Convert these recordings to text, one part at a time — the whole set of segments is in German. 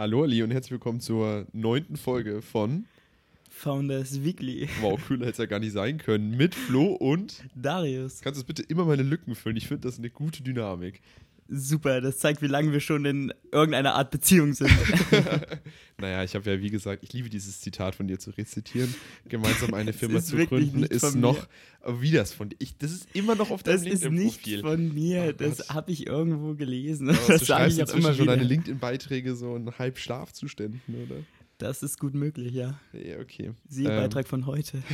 Hallo Ali und herzlich willkommen zur neunten Folge von Founders Weekly. Wow, cooler hätte es ja gar nicht sein können. Mit Flo und Darius. Kannst du bitte immer meine Lücken füllen? Ich finde das eine gute Dynamik. Super, das zeigt, wie lange wir schon in irgendeiner Art Beziehung sind. naja, ich habe ja, wie gesagt, ich liebe dieses Zitat von dir zu rezitieren. Gemeinsam eine Firma zu gründen ist noch, wie das von dir? Ich, das ist immer noch auf deinem Das ist nicht LinkedIn-Profil. von mir, Oh das habe ich irgendwo gelesen. Aber Das du schreibst ich auch immer schon wieder. deine LinkedIn-Beiträge so in halb Schlafzuständen, oder? Das ist gut möglich, ja. Ja, okay. Siehe Ähm, Beitrag von heute.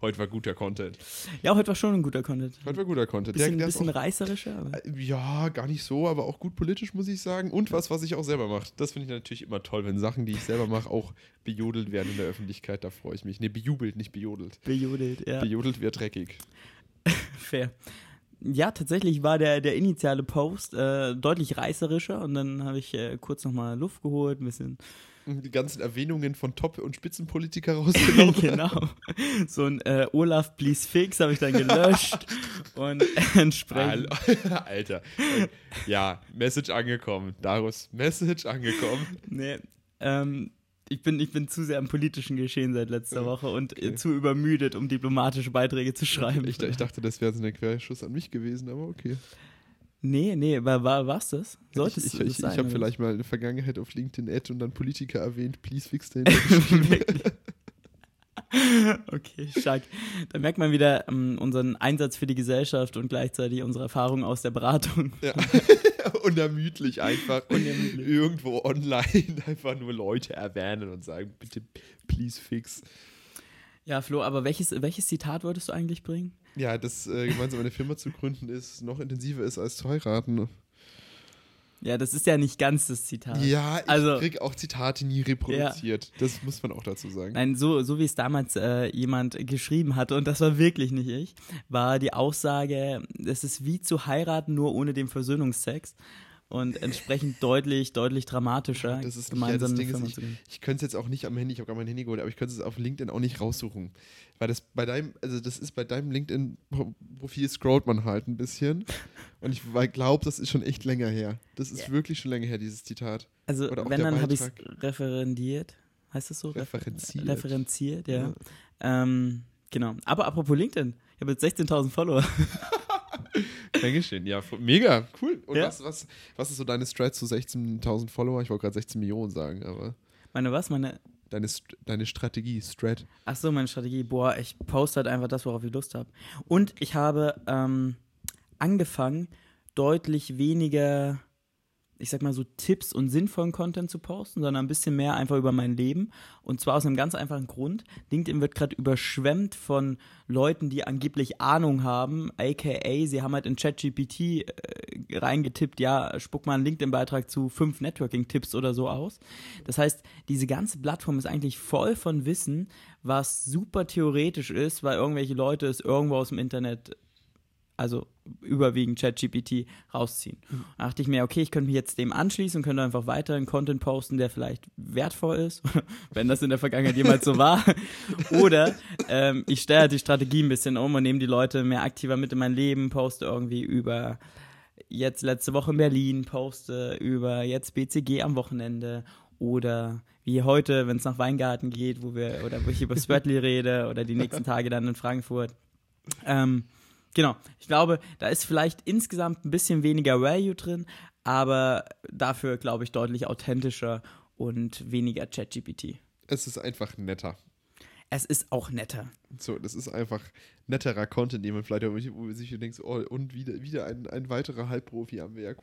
Heute war guter Content. Ja, heute war schon ein guter Content. Heute war guter Content. Bisschen, Der- der bisschen auch- reißerischer, aber Äh, Ja, gar nicht so, aber auch gut politisch, muss ich sagen. Und was, was ich auch selber mache. Das finde ich natürlich immer toll, wenn Sachen, die ich selber mache, auch bejodelt werden in der Öffentlichkeit. Da freue ich mich. Ne, bejubelt, nicht bejodelt. bejodelt, ja. Bejodelt wird dreckig. Fair. Ja, tatsächlich war der, der initiale Post äh, deutlich reißerischer und dann habe ich äh, kurz nochmal Luft geholt, ein bisschen Die ganzen Erwähnungen von Top- und Spitzenpolitiker rausgenommen. genau. So ein äh, Olaf Please Fix habe ich dann gelöscht und entsprechend. Al- Alter. Ja, Message angekommen. Darius, Message angekommen. Nee, ähm, ich, bin, ich bin zu sehr am politischen Geschehen seit letzter Woche und äh, zu übermüdet, um diplomatische Beiträge zu schreiben. Ich, ich dachte, das wäre so ein Querschuss an mich gewesen, aber okay. nee, nee, war, war war's das? Sollte ich es ich, das ich, sein, habe vielleicht mal eine Vergangenheit auf LinkedIn Ad und dann Politiker erwähnt. Please fix. Wirklich? Okay, stark. Da merkt man wieder ähm, unseren Einsatz für die Gesellschaft und gleichzeitig unsere Erfahrung aus der Beratung. Ja. Unermüdlich einfach Unermüdlich. irgendwo online einfach nur Leute erwähnen und sagen, bitte, please fix. Ja, Flo, aber welches, welches Zitat wolltest du eigentlich bringen? Ja, dass äh, gemeinsam eine Firma zu gründen ist, noch intensiver ist als zu heiraten. Ja, das ist ja nicht ganz das Zitat. Ja, ich Also- krieg auch Zitate nie reproduziert. Das muss man auch dazu sagen. Nein, so, so wie es damals äh, jemand geschrieben hatte, und das war wirklich nicht ich, war die Aussage, es ist wie zu heiraten, nur ohne den Versöhnungsex. Und entsprechend deutlich, deutlich dramatischer, Das ist nicht, ja, gemeinsam das Ding ist, ich, ich könnte es jetzt auch nicht am Handy, ich habe gerade mein Handy geholt, aber ich könnte es auf LinkedIn auch nicht raussuchen. Weil das bei deinem, also das ist bei deinem LinkedIn-Profil scrollt man halt ein bisschen. Und ich glaube, das ist schon echt länger her. Das ist Ja. wirklich schon länger her, dieses Zitat. Also, wenn, dann habe ich es referendiert. Heißt das so? Refer- Referenziert. Referenziert, ja. Ähm, genau. Aber apropos LinkedIn, ich habe jetzt 16.000 Follower. Dankeschön. Ja, mega, cool. Und Ja. was, was, was ist so deine Strat zu 16.000 Follower? Ich wollte gerade 16 Millionen sagen, aber Meine was? Meine. deine, deine Strategie, Strat. Ach so, meine Strategie. Boah, ich poste halt einfach das, worauf ich Lust habe. Und ich habe ähm, angefangen, deutlich weniger, ich sag mal so Tipps und sinnvollen Content zu posten, sondern ein bisschen mehr einfach über mein Leben. Und zwar aus einem ganz einfachen Grund. LinkedIn wird gerade überschwemmt von Leuten, die angeblich Ahnung haben, aka sie haben halt in ChatGPT äh, reingetippt, ja, spuck mal einen LinkedIn-Beitrag zu fünf Networking-Tipps oder so aus. Das heißt, diese ganze Plattform ist eigentlich voll von Wissen, was super theoretisch ist, weil irgendwelche Leute es irgendwo aus dem Internet also überwiegend ChatGPT rausziehen. Da dachte ich mir, okay, ich könnte mich jetzt dem anschließen und könnte einfach weiterhin Content posten, der vielleicht wertvoll ist, wenn das in der Vergangenheit jemals so war. Oder ähm, ich steuere die Strategie ein bisschen um und nehme die Leute mehr aktiver mit in mein Leben, poste irgendwie über jetzt letzte Woche in Berlin, poste über jetzt BCG am Wochenende oder wie heute, wenn es nach Weingarten geht, wo wir, oder wo ich über Spöttli rede oder die nächsten Tage dann in Frankfurt. Ähm, genau, ich glaube, da ist vielleicht insgesamt ein bisschen weniger Value drin, aber dafür, glaube ich, deutlich authentischer und weniger ChatGPT. Es ist einfach netter. Es ist auch netter. So, das ist einfach netterer Content, den man vielleicht wo man sich denkt, oh, und wieder, wieder ein, ein weiterer Halbprofi am Werk.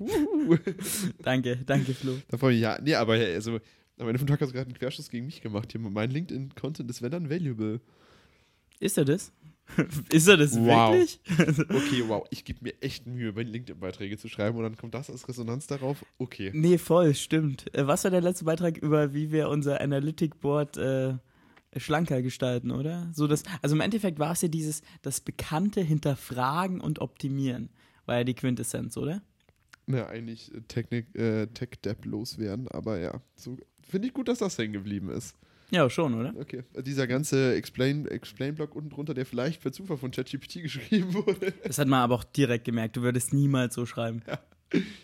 Danke, danke, Flo. da freue ich mich, ja, nee, aber also, am Ende vom Tag hast du gerade einen Querschuss gegen mich gemacht. Hier, mein LinkedIn-Content ist wenn dann valuable. Ist er das? ist er das Wow. wirklich? Okay, wow, ich gebe mir echt Mühe, meine LinkedIn-Beiträge zu schreiben und dann kommt das als Resonanz darauf. Okay. Nee, voll, stimmt. Äh, Was war der letzte Beitrag über, wie wir unser Analytic-Board äh, schlanker gestalten, oder? So das, also im Endeffekt war es ja dieses, das bekannte Hinterfragen und Optimieren, war ja die Quintessenz, oder? Na, eigentlich äh, Technik, äh, Tech-Depp loswerden, aber ja, so finde ich gut, dass das hängen geblieben ist. Ja, schon, oder? Okay. Dieser ganze Explain- Explain-Block unten drunter, der vielleicht per Zufall von ChatGPT geschrieben wurde. Das hat man aber auch direkt gemerkt, du würdest niemals so schreiben.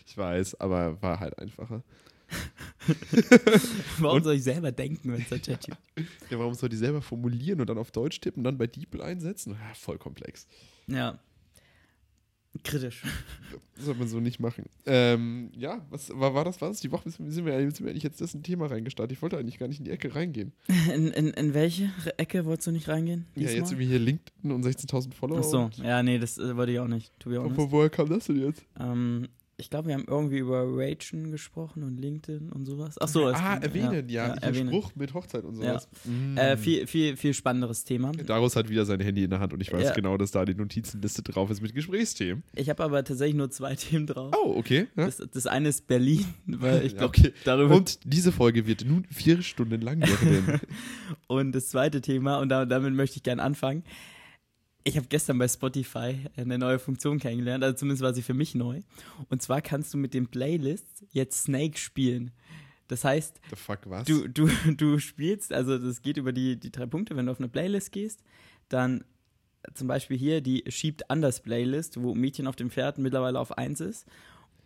Ich weiß, aber war halt einfacher. warum Und? soll ich selber denken, wenn es da Chat gibt? Ja, warum soll die selber formulieren und dann auf Deutsch tippen und dann bei DeepL einsetzen? Ja, voll komplex. Ja. Kritisch. Das soll man so nicht machen. Ähm, ja, was war, war das? War das die Woche? Sind wir, sind wir eigentlich jetzt das ein Thema reingestartet? Ich wollte eigentlich gar nicht in die Ecke reingehen. In, in, in welche Ecke wolltest du nicht reingehen? Ja, jetzt diesmal? irgendwie hier LinkedIn und 16.000 Follower. Ach so, ja, nee, das äh, wollte ich auch nicht, to be honest. Aber woher kam das denn jetzt? Ähm, ich glaube, wir haben irgendwie über Ragen gesprochen und LinkedIn und sowas. Ach so, es- ah, erwähnen, ja. ja, Hier erwähnen. Spruch mit Hochzeit und sowas. Mm. Äh, viel, viel, viel spannenderes Thema. Darius hat wieder sein Handy in der Hand und ich weiß Ja. genau, dass da die Notizenliste drauf ist mit Gesprächsthemen. Ich habe aber tatsächlich nur zwei Themen drauf. Oh, okay. Ja. Das, das eine ist Berlin, weil ich Ja, glaube, okay. darüber. Und diese Folge wird nun vier Stunden lang werden. Und das zweite Thema, und da, damit möchte ich gerne anfangen. Ich habe gestern bei Spotify eine neue Funktion kennengelernt, also zumindest war sie für mich neu. Und zwar kannst du mit den Playlists jetzt Snake spielen. Das heißt, The fuck, was? du, du, du spielst, also das geht über die, die drei Punkte, wenn du auf eine Playlist gehst, dann zum Beispiel hier die Schiebt Anders Playlist, wo Mädchen auf dem Pferd mittlerweile auf 1 ist.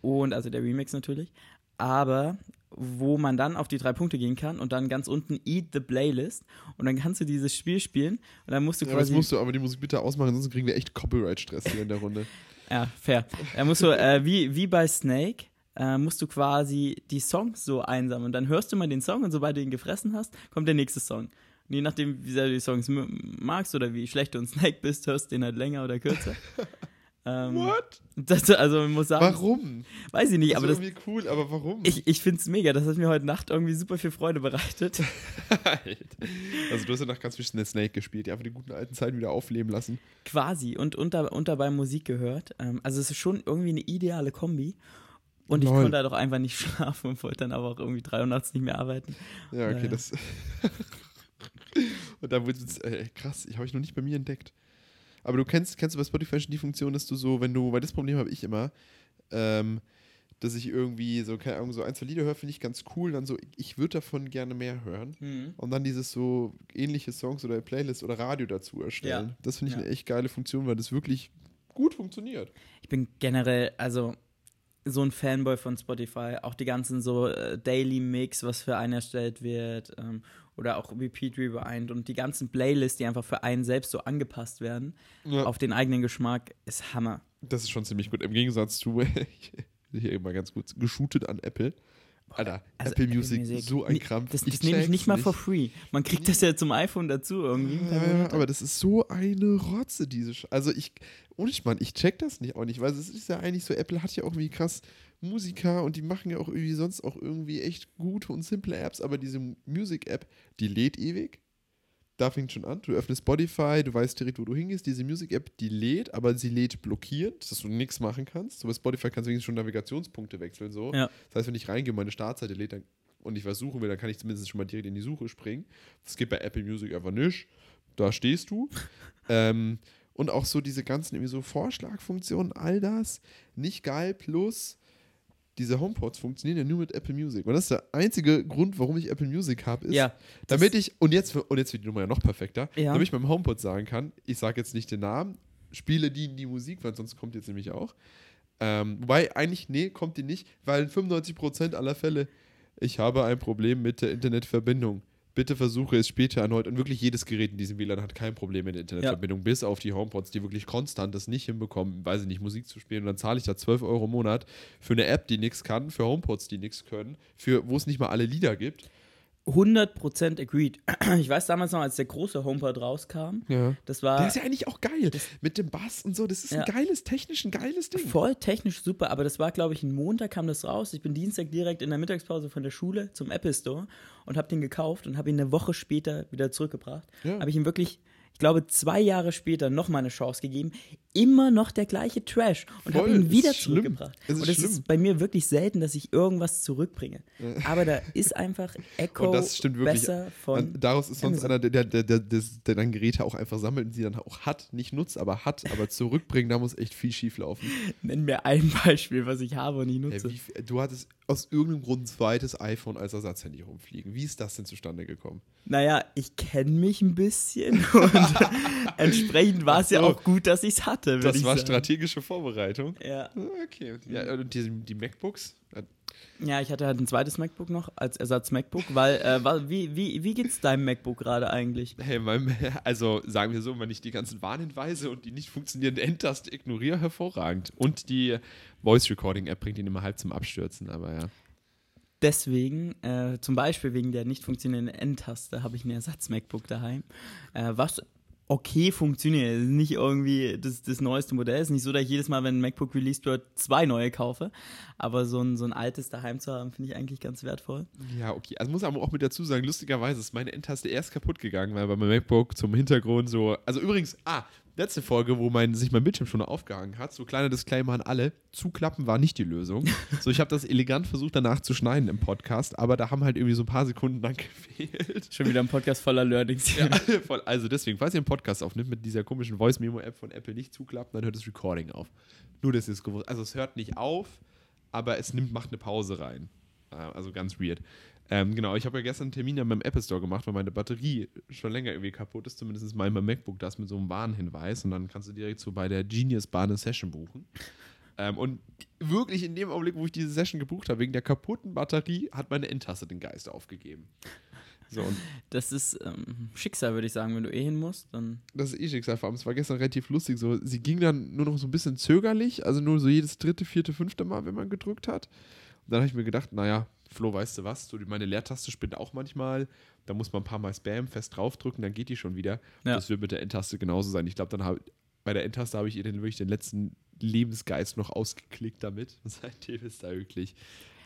Und also der Remix natürlich. Aber wo man dann auf die drei Punkte gehen kann und dann ganz unten Eat the Playlist und dann kannst du dieses Spiel spielen und dann musst du ja, quasi musst du aber die Musik bitte ausmachen, sonst kriegen wir echt Copyright-Stress hier in der Runde. Ja, fair. Da musst du, äh, wie, wie bei Snake, äh, musst du quasi die Songs so einsammeln. Und dann hörst du mal den Song und sobald du ihn gefressen hast, kommt der nächste Song. Und je nachdem, wie sehr du die Songs magst oder wie schlecht du ein Snake bist, hörst du den halt länger oder kürzer. ähm, What? Das, also man muss sagen, Warum? weiß ich nicht, Das aber ist das, irgendwie cool, aber warum? ich, ich finde es mega. Das hat mir heute Nacht irgendwie super viel Freude bereitet. also du hast ja nach ganz bisschen Snake gespielt, die einfach die guten alten Zeiten wieder aufleben lassen. Quasi und, da, und dabei Musik gehört. Ähm, also es ist schon irgendwie eine ideale Kombi. Und ich Lol. konnte halt auch einfach nicht schlafen und wollte dann aber auch irgendwie drei Uhr nachts nicht mehr arbeiten. Ja, okay, Naja. das. Und da wurde es, äh, krass, ich habe ich noch nicht bei mir entdeckt. Aber du kennst, kennst du bei Spotify schon die Funktion, dass du so, wenn du, weil das Problem habe ich immer, ähm, dass ich irgendwie so, keine Ahnung, so ein, zwei Lieder höre, finde ich ganz cool, dann so, ich würde davon gerne mehr hören. Und dann dieses so ähnliche Songs oder Playlist oder Radio dazu erstellen. Ja. Das finde ich Ja. eine echt geile Funktion, weil das wirklich gut funktioniert. Ich bin generell, also so ein Fanboy von Spotify. Auch die ganzen so äh, Daily Mix, was für einen erstellt wird. Ähm, oder auch Repeat Rewind und die ganzen Playlists, die einfach für einen selbst so angepasst werden, Ja. auf den eigenen Geschmack, ist Hammer. Das ist schon ziemlich gut. Im Gegensatz zu, hier immer ganz kurz, geshootet an Apple. Alter, Also Apple Music, Music, so ein Krampf. Das, Ich das nehme ich nicht mal for free. Man kriegt das ja zum iPhone dazu irgendwie. Ja, aber das ist so eine Rotze, diese Sch Also ich, ohne Mann, ich check das nicht auch nicht, weil es ist ja eigentlich so, Apple hat ja auch irgendwie krass Musiker und die machen ja auch irgendwie sonst auch irgendwie echt gute und simple Apps, aber diese Music-App, die lädt ewig. Da fängt schon an. Du öffnest Spotify, du weißt direkt, wo du hingehst. Diese Music-App, die lädt, aber sie lädt blockierend, dass du nichts machen kannst. So bei Spotify kannst du wenigstens schon Navigationspunkte wechseln. So. Ja. Das heißt, wenn ich reingehe, meine Startseite lädt dann und ich was suchen will, dann kann ich zumindest schon mal direkt in die Suche springen. Das geht bei Apple Music einfach nicht. Da stehst du. ähm, und auch so diese ganzen irgendwie so Vorschlagfunktionen, all das, nicht geil. Plus, diese HomePods funktionieren ja nur mit Apple Music. Und das ist der einzige Grund, warum ich Apple Music habe, ist, Ja, damit ich, und jetzt, und jetzt wird die Nummer ja noch perfekter, Ja. damit ich beim HomePod sagen kann, ich sage jetzt nicht den Namen, spiele die die Musik, weil sonst kommt jetzt nämlich auch. Ähm, wobei eigentlich, nee, kommt die nicht, weil in 95% aller Fälle, ich habe ein Problem mit der Internetverbindung. Bitte versuche es später erneut. Und wirklich jedes Gerät in diesem WLAN hat kein Problem mit der Internetverbindung, bis auf die HomePods, die wirklich konstant das nicht hinbekommen, weiß ich nicht, Musik zu spielen. Und dann zahle ich da 12 Euro im Monat für eine App, die nichts kann, für HomePods, die nichts können, für wo es nicht mal alle Lieder gibt. 100% agreed. Ich weiß damals noch, als der große HomePod rauskam, Ja. das war Der ist ja eigentlich auch geil. Mit dem Bass und so. Das ist Ja. ein geiles, technisch ein geiles Ding. voll technisch super, aber das war, glaube ich, ein Montag kam das raus. Ich bin Dienstag direkt in der Mittagspause von der Schule zum Apple Store und habe den gekauft und habe ihn eine Woche später wieder zurückgebracht. Ja. Habe ich ihm wirklich, ich glaube, zwei Jahre später nochmal eine Chance gegeben. Immer noch der gleiche Trash und habe ihn wieder zurückgebracht. Es und es schlimm. ist bei mir wirklich selten, dass ich irgendwas zurückbringe. Aber da ist einfach Echo besser von. Und daraus ist sonst Amazon. einer, der, der, der, der, dann Geräte auch einfach sammelt und sie dann auch hat, nicht nutzt, aber hat, aber zurückbringen, da muss echt viel schief laufen. Nenn mir ein Beispiel, was ich habe und nicht Ey, nutze. wie, du hattest aus irgendeinem Grund ein zweites iPhone als Ersatzhandy rumfliegen. Wie ist das denn zustande gekommen? Naja, ich kenne mich ein bisschen und entsprechend war es ja auch gut, dass ich es hatte. Das war sagen. strategische Vorbereitung. Ja. Okay. Ja, und die, die MacBooks? Ja, ich hatte halt ein zweites MacBook noch als Ersatz MacBook, weil, äh, wie, wie, wie geht's deinem MacBook gerade eigentlich? Hey, mein, also sagen wir so, wenn ich die ganzen Warnhinweise und die nicht funktionierende Endtaste ignoriere, hervorragend. Und die Voice Recording App bringt ihn immer halb zum Abstürzen, aber ja. Deswegen, äh, zum Beispiel wegen der nicht funktionierenden Endtaste, habe ich ein Ersatz-MacBook daheim, äh, was okay funktioniert. Nicht irgendwie das, das neueste Modell. Es ist nicht so, dass ich jedes Mal, wenn ein MacBook released wird, zwei neue kaufe. Aber so ein, so ein altes daheim zu haben, finde ich eigentlich ganz wertvoll. Ja, okay. Also muss aber auch mit dazu sagen, lustigerweise ist meine Endtaste erst kaputt gegangen, weil bei meinem MacBook zum Hintergrund so. Also übrigens, ah, letzte Folge, wo mein, sich mein Bildschirm schon aufgehangen hat, so kleiner Disclaimer an alle, zuklappen war nicht die Lösung. So, ich habe das elegant versucht danach zu schneiden im Podcast, aber da haben halt irgendwie so ein paar Sekunden lang gefehlt. Schon wieder ein Podcast voller Learnings. Ja, voll. Also deswegen, falls ihr einen Podcast aufnimmt mit dieser komischen Voice-Memo-App von Apple nicht zuklappen, dann hört das Recording auf. Nur, dass ihr es gewusst Also es hört nicht auf, aber es nimmt, macht eine Pause rein. Äh, Also ganz weird. Ähm, genau, ich habe ja gestern einen Termin an meinem Apple Store gemacht, weil meine Batterie schon länger irgendwie kaputt ist, zumindest mal mein MacBook das mit so einem Warnhinweis und dann kannst du direkt so bei der Genius Bar eine Session buchen. Ähm, und wirklich in dem Augenblick, wo ich diese Session gebucht habe, wegen der kaputten Batterie, hat meine Endtaste den Geist aufgegeben. So, und Das ist ähm, Schicksal, würde ich sagen, wenn du eh hin musst, dann. das ist eh Schicksal. Vor allem, es war gestern relativ lustig. So, sie ging dann nur noch so ein bisschen zögerlich, also nur so jedes dritte, vierte, fünfte Mal, wenn man gedrückt hat. Dann habe ich mir gedacht, naja, Flo, weißt du was? So, die- meine Leertaste spinnt auch manchmal. Da muss man ein paar Mal Spam fest draufdrücken, dann geht die schon wieder. Ja. Das wird mit der Endtaste genauso sein. Ich glaube, dann habe bei der Endtaste habe ich ihr den, wirklich den letzten Lebensgeist noch ausgeklickt damit. Und seitdem ist da wirklich,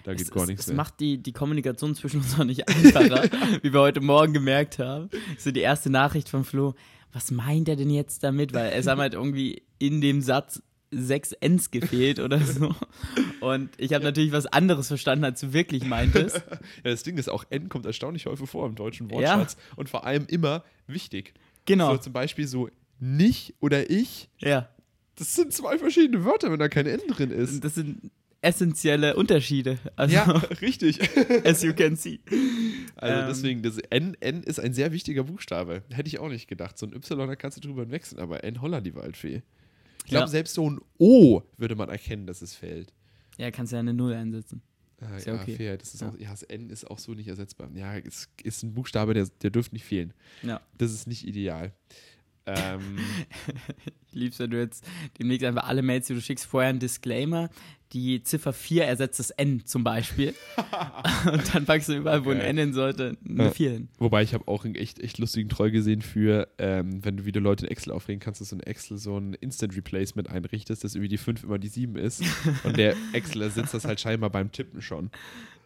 da geht es, gar es, nichts es mehr. macht die, die Kommunikation zwischen uns auch nicht einfacher, wie wir heute Morgen gemerkt haben. So die erste Nachricht von Flo, was meint er denn jetzt damit? Weil es haben halt irgendwie in dem Satz sechs Ns gefehlt oder so. Und ich habe natürlich was anderes verstanden, als du wirklich meintest. Ja, das Ding ist auch, N kommt erstaunlich häufig vor im deutschen Ja. Wortschatz und vor allem immer wichtig. Genau. So zum Beispiel so nicht oder ich. Ja. Das sind zwei verschiedene Wörter, wenn da kein N drin ist. Das sind essentielle Unterschiede. Also, Ja, richtig. as you can see. Also Ähm. deswegen, das N, N ist ein sehr wichtiger Buchstabe. Hätte ich auch nicht gedacht. So ein Y, da kannst du drüber wechseln, aber N Holla die Waldfee. Ich glaube, Ja. selbst so ein O würde man erkennen, dass es fällt. Ja, kannst ja eine Null einsetzen. Ah, Ist ja ja, okay. fair. Das ist Ja. Auch, ja, das N ist auch so nicht ersetzbar. Ja, es ist ein Buchstabe, der, der dürfte nicht fehlen. Ja. Das ist nicht ideal. Ähm, Ich lieb's, wenn du jetzt demnächst einfach alle Mails, die du schickst, vorher einen Disclaimer. Die Ziffer 4 ersetzt das N zum Beispiel. Und dann packst du überall, wo ein. N hin sollte, eine Ja. 4 hin. Wobei ich habe auch einen echt, echt lustigen Troll gesehen für, ähm, wenn du wieder Leute in Excel aufregen kannst, dass du in Excel so ein Instant Replacement einrichtest, dass irgendwie die 5 immer die 7 ist. Und der Excel ersetzt das halt scheinbar beim Tippen schon.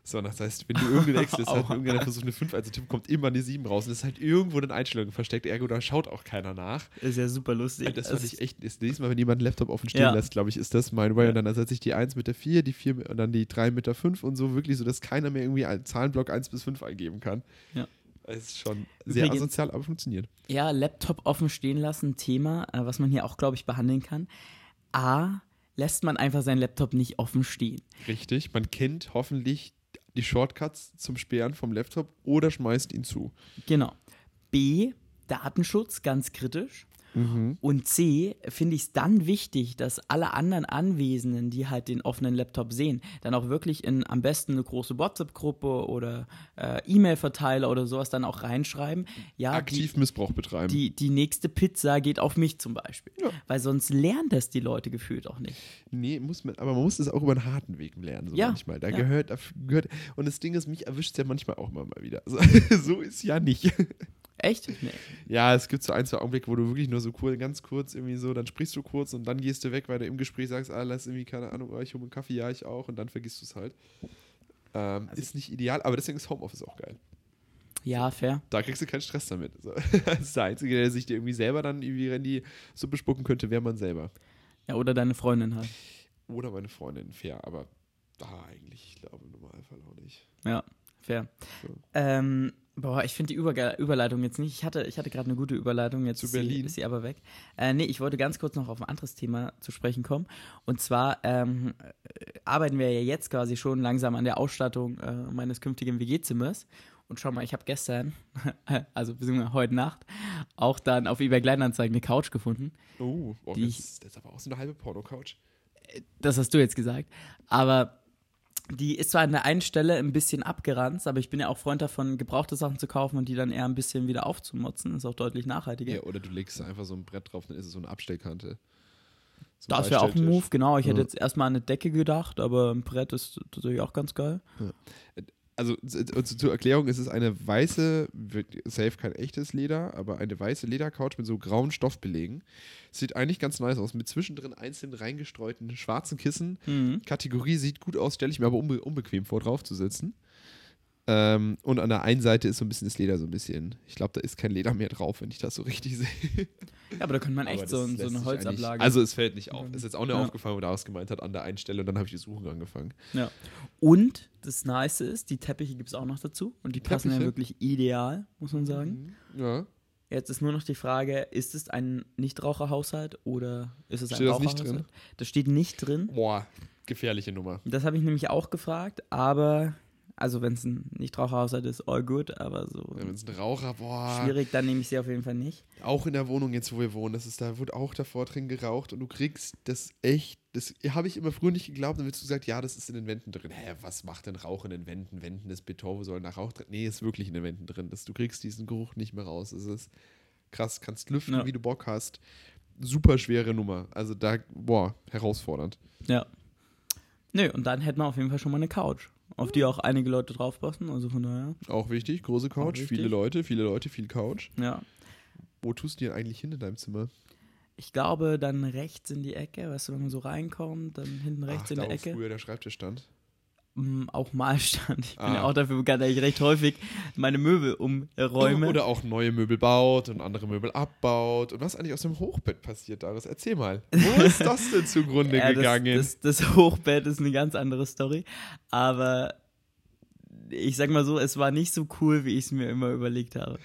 So, das heißt, wenn du irgendein Excel ist, halt, irgendeiner versucht eine 5 einzutippen, kommt immer eine 7 raus. Und das ist halt irgendwo in Einstellungen versteckt. Ergo, da schaut auch keiner nach. Ist ja super lustig. Das Also, fand ich echt, das nächste Mal, wenn jemand einen Laptop offen stehen Ja. lässt, glaube ich, ist das mein Way. Und dann ersetze ich die 1 mit der 4, die 4 mit, und dann die 3 mit der 5 und so wirklich so, dass keiner mehr irgendwie einen Zahlenblock 1 bis 5 eingeben kann. Ja. Das ist schon sehr Übrigens- asozial, aber funktioniert. ja, Laptop offen stehen lassen, Thema, äh, was man hier auch, glaube ich, behandeln kann. A, lässt man einfach seinen Laptop nicht offen stehen. Richtig. Man kennt hoffentlich die Shortcuts zum Sperren vom Laptop oder schmeißt ihn zu. Genau. B, Datenschutz, ganz kritisch. Und C, finde ich es dann wichtig, dass alle anderen Anwesenden, die halt den offenen Laptop sehen, dann auch wirklich in am besten eine große WhatsApp-Gruppe oder äh, E-Mail-Verteiler oder sowas dann auch reinschreiben. Ja, Aktiv Missbrauch betreiben. die, die, die nächste Pizza geht auf mich zum Beispiel. Ja. Weil sonst lernen das die Leute gefühlt auch nicht. Nee, muss man, aber man muss es auch über einen harten Weg lernen, so Ja, manchmal. Da ja. gehört, da gehört, und das Ding ist, mich erwischt es ja manchmal auch immer mal wieder. So, so ist ja nicht. Echt? Nee. Ja, es gibt so ein, zwei Augenblicke, wo du wirklich nur so cool, ganz kurz irgendwie so, dann sprichst du kurz und dann gehst du weg, weil du im Gespräch sagst, ah, lass irgendwie, keine Ahnung, oh, ich hole einen Kaffee, ja, ich auch, und dann vergisst du es halt. Ähm, Also ist nicht ideal, aber deswegen ist Homeoffice auch geil. Ja, fair. Da kriegst du keinen Stress damit. So. Das ist der Einzige, der sich dir irgendwie selber dann irgendwie in die Suppe spucken könnte, wäre man selber. Ja, oder deine Freundin halt. Oder meine Freundin, fair, aber da eigentlich, ich glaube, im Normalfall auch nicht. Ja, fair. So. Ähm, boah, ich finde die Überge Überleitung jetzt nicht. Ich hatte, ich hatte gerade eine gute Überleitung, jetzt Zu ist sie, ist sie aber weg. Äh, nee, ich wollte ganz kurz noch auf ein anderes Thema zu sprechen kommen. Und zwar ähm, äh, arbeiten wir ja jetzt quasi schon langsam an der Ausstattung äh, meines künftigen WG-Zimmers. Und schau mal, ich habe gestern, also beziehungsweise heute Nacht, auch dann auf eBay Kleinanzeigen eine Couch gefunden. Oh, oh Die das, das ist aber auch so eine halbe Porno-Couch. Das hast du jetzt gesagt. Aber Die ist zwar an der einen Stelle ein bisschen abgeranzt, aber ich bin ja auch Freund davon, gebrauchte Sachen zu kaufen und die dann eher ein bisschen wieder aufzumotzen. Ist auch deutlich nachhaltiger. Ja, oder du legst einfach so ein Brett drauf, dann ist es so eine Abstellkante. So das wäre auch ein Move, genau. Ich hätte Ja. jetzt erstmal an eine Decke gedacht, aber ein Brett ist natürlich auch ganz geil. Also zu, zu, zur Erklärung, es ist eine weiße, wird safe kein echtes Leder, aber eine weiße Ledercouch mit so grauen Stoffbelegen. Sieht eigentlich ganz nice aus, mit zwischendrin einzeln reingestreuten schwarzen Kissen. Mhm. Kategorie sieht gut aus, stelle ich mir aber unbe unbequem vor, drauf zu sitzen. Ähm, und an der einen Seite ist so ein bisschen das Leder so ein bisschen. Ich glaube, da ist kein Leder mehr drauf, wenn ich das so richtig sehe. Ja, aber da könnte man echt so, so eine Holzablage. Also es fällt nicht auf. Mhm. Ist jetzt auch nur Ja. aufgefallen, wo der ausgemeint hat, an der einen Stelle und dann habe ich die Suchen angefangen. Ja. Und das Nice ist, die Teppiche gibt es auch noch dazu. Und die passen ja Teppiche? wirklich ideal, muss man sagen. Ja. Jetzt ist nur noch die Frage, ist es ein Nichtraucherhaushalt oder ist es ein Steht das nicht Raucherhaushalt? Das steht nicht drin. Boah, gefährliche Nummer. Das habe ich nämlich auch gefragt, aber, also wenn es ein Nichtraucherhaushalt ist, all good, aber so Wenn es ein Raucher, boah. schwierig, dann nehme ich sie auf jeden Fall nicht. Auch in der Wohnung jetzt, wo wir wohnen, das ist, da wird auch davor drin geraucht und du kriegst das echt, das habe ich immer früher nicht geglaubt, dann wird gesagt, ja, das ist in den Wänden drin. Hä, was macht denn Rauch in den Wänden? Wänden ist Beton, wo soll nach Rauch drin? Nee, ist wirklich in den Wänden drin. Das, du kriegst diesen Geruch nicht mehr raus. Es ist krass, kannst lüften, Ja. wie du Bock hast. Super schwere Nummer. Also da, boah, herausfordernd. Ja. Nö, und dann hätten wir auf jeden Fall schon mal eine Couch, auf die auch einige Leute draufpassen, also von daher, Auch wichtig, große Couch, wichtig. viele Leute, viele Leute, viel Couch. ja. Wo tust du die denn eigentlich hin in deinem Zimmer? Ich glaube, dann rechts in die Ecke, weißt du, wenn man so reinkommt, dann hinten rechts Ach, in da, der wo Ecke. früher der Schreibtisch stand. Auch mal stand. Ich bin ja Ah. auch dafür bekannt, dass ich recht häufig meine Möbel umräume. Oder auch neue Möbel baut und andere Möbel abbaut. Und was eigentlich aus dem Hochbett passiert, Darius? Erzähl mal. Wo ist das denn zugrunde Ja, gegangen? Das, das, das Hochbett ist eine ganz andere Story. Aber ich sag mal so, es war nicht so cool, wie ich es mir immer überlegt habe.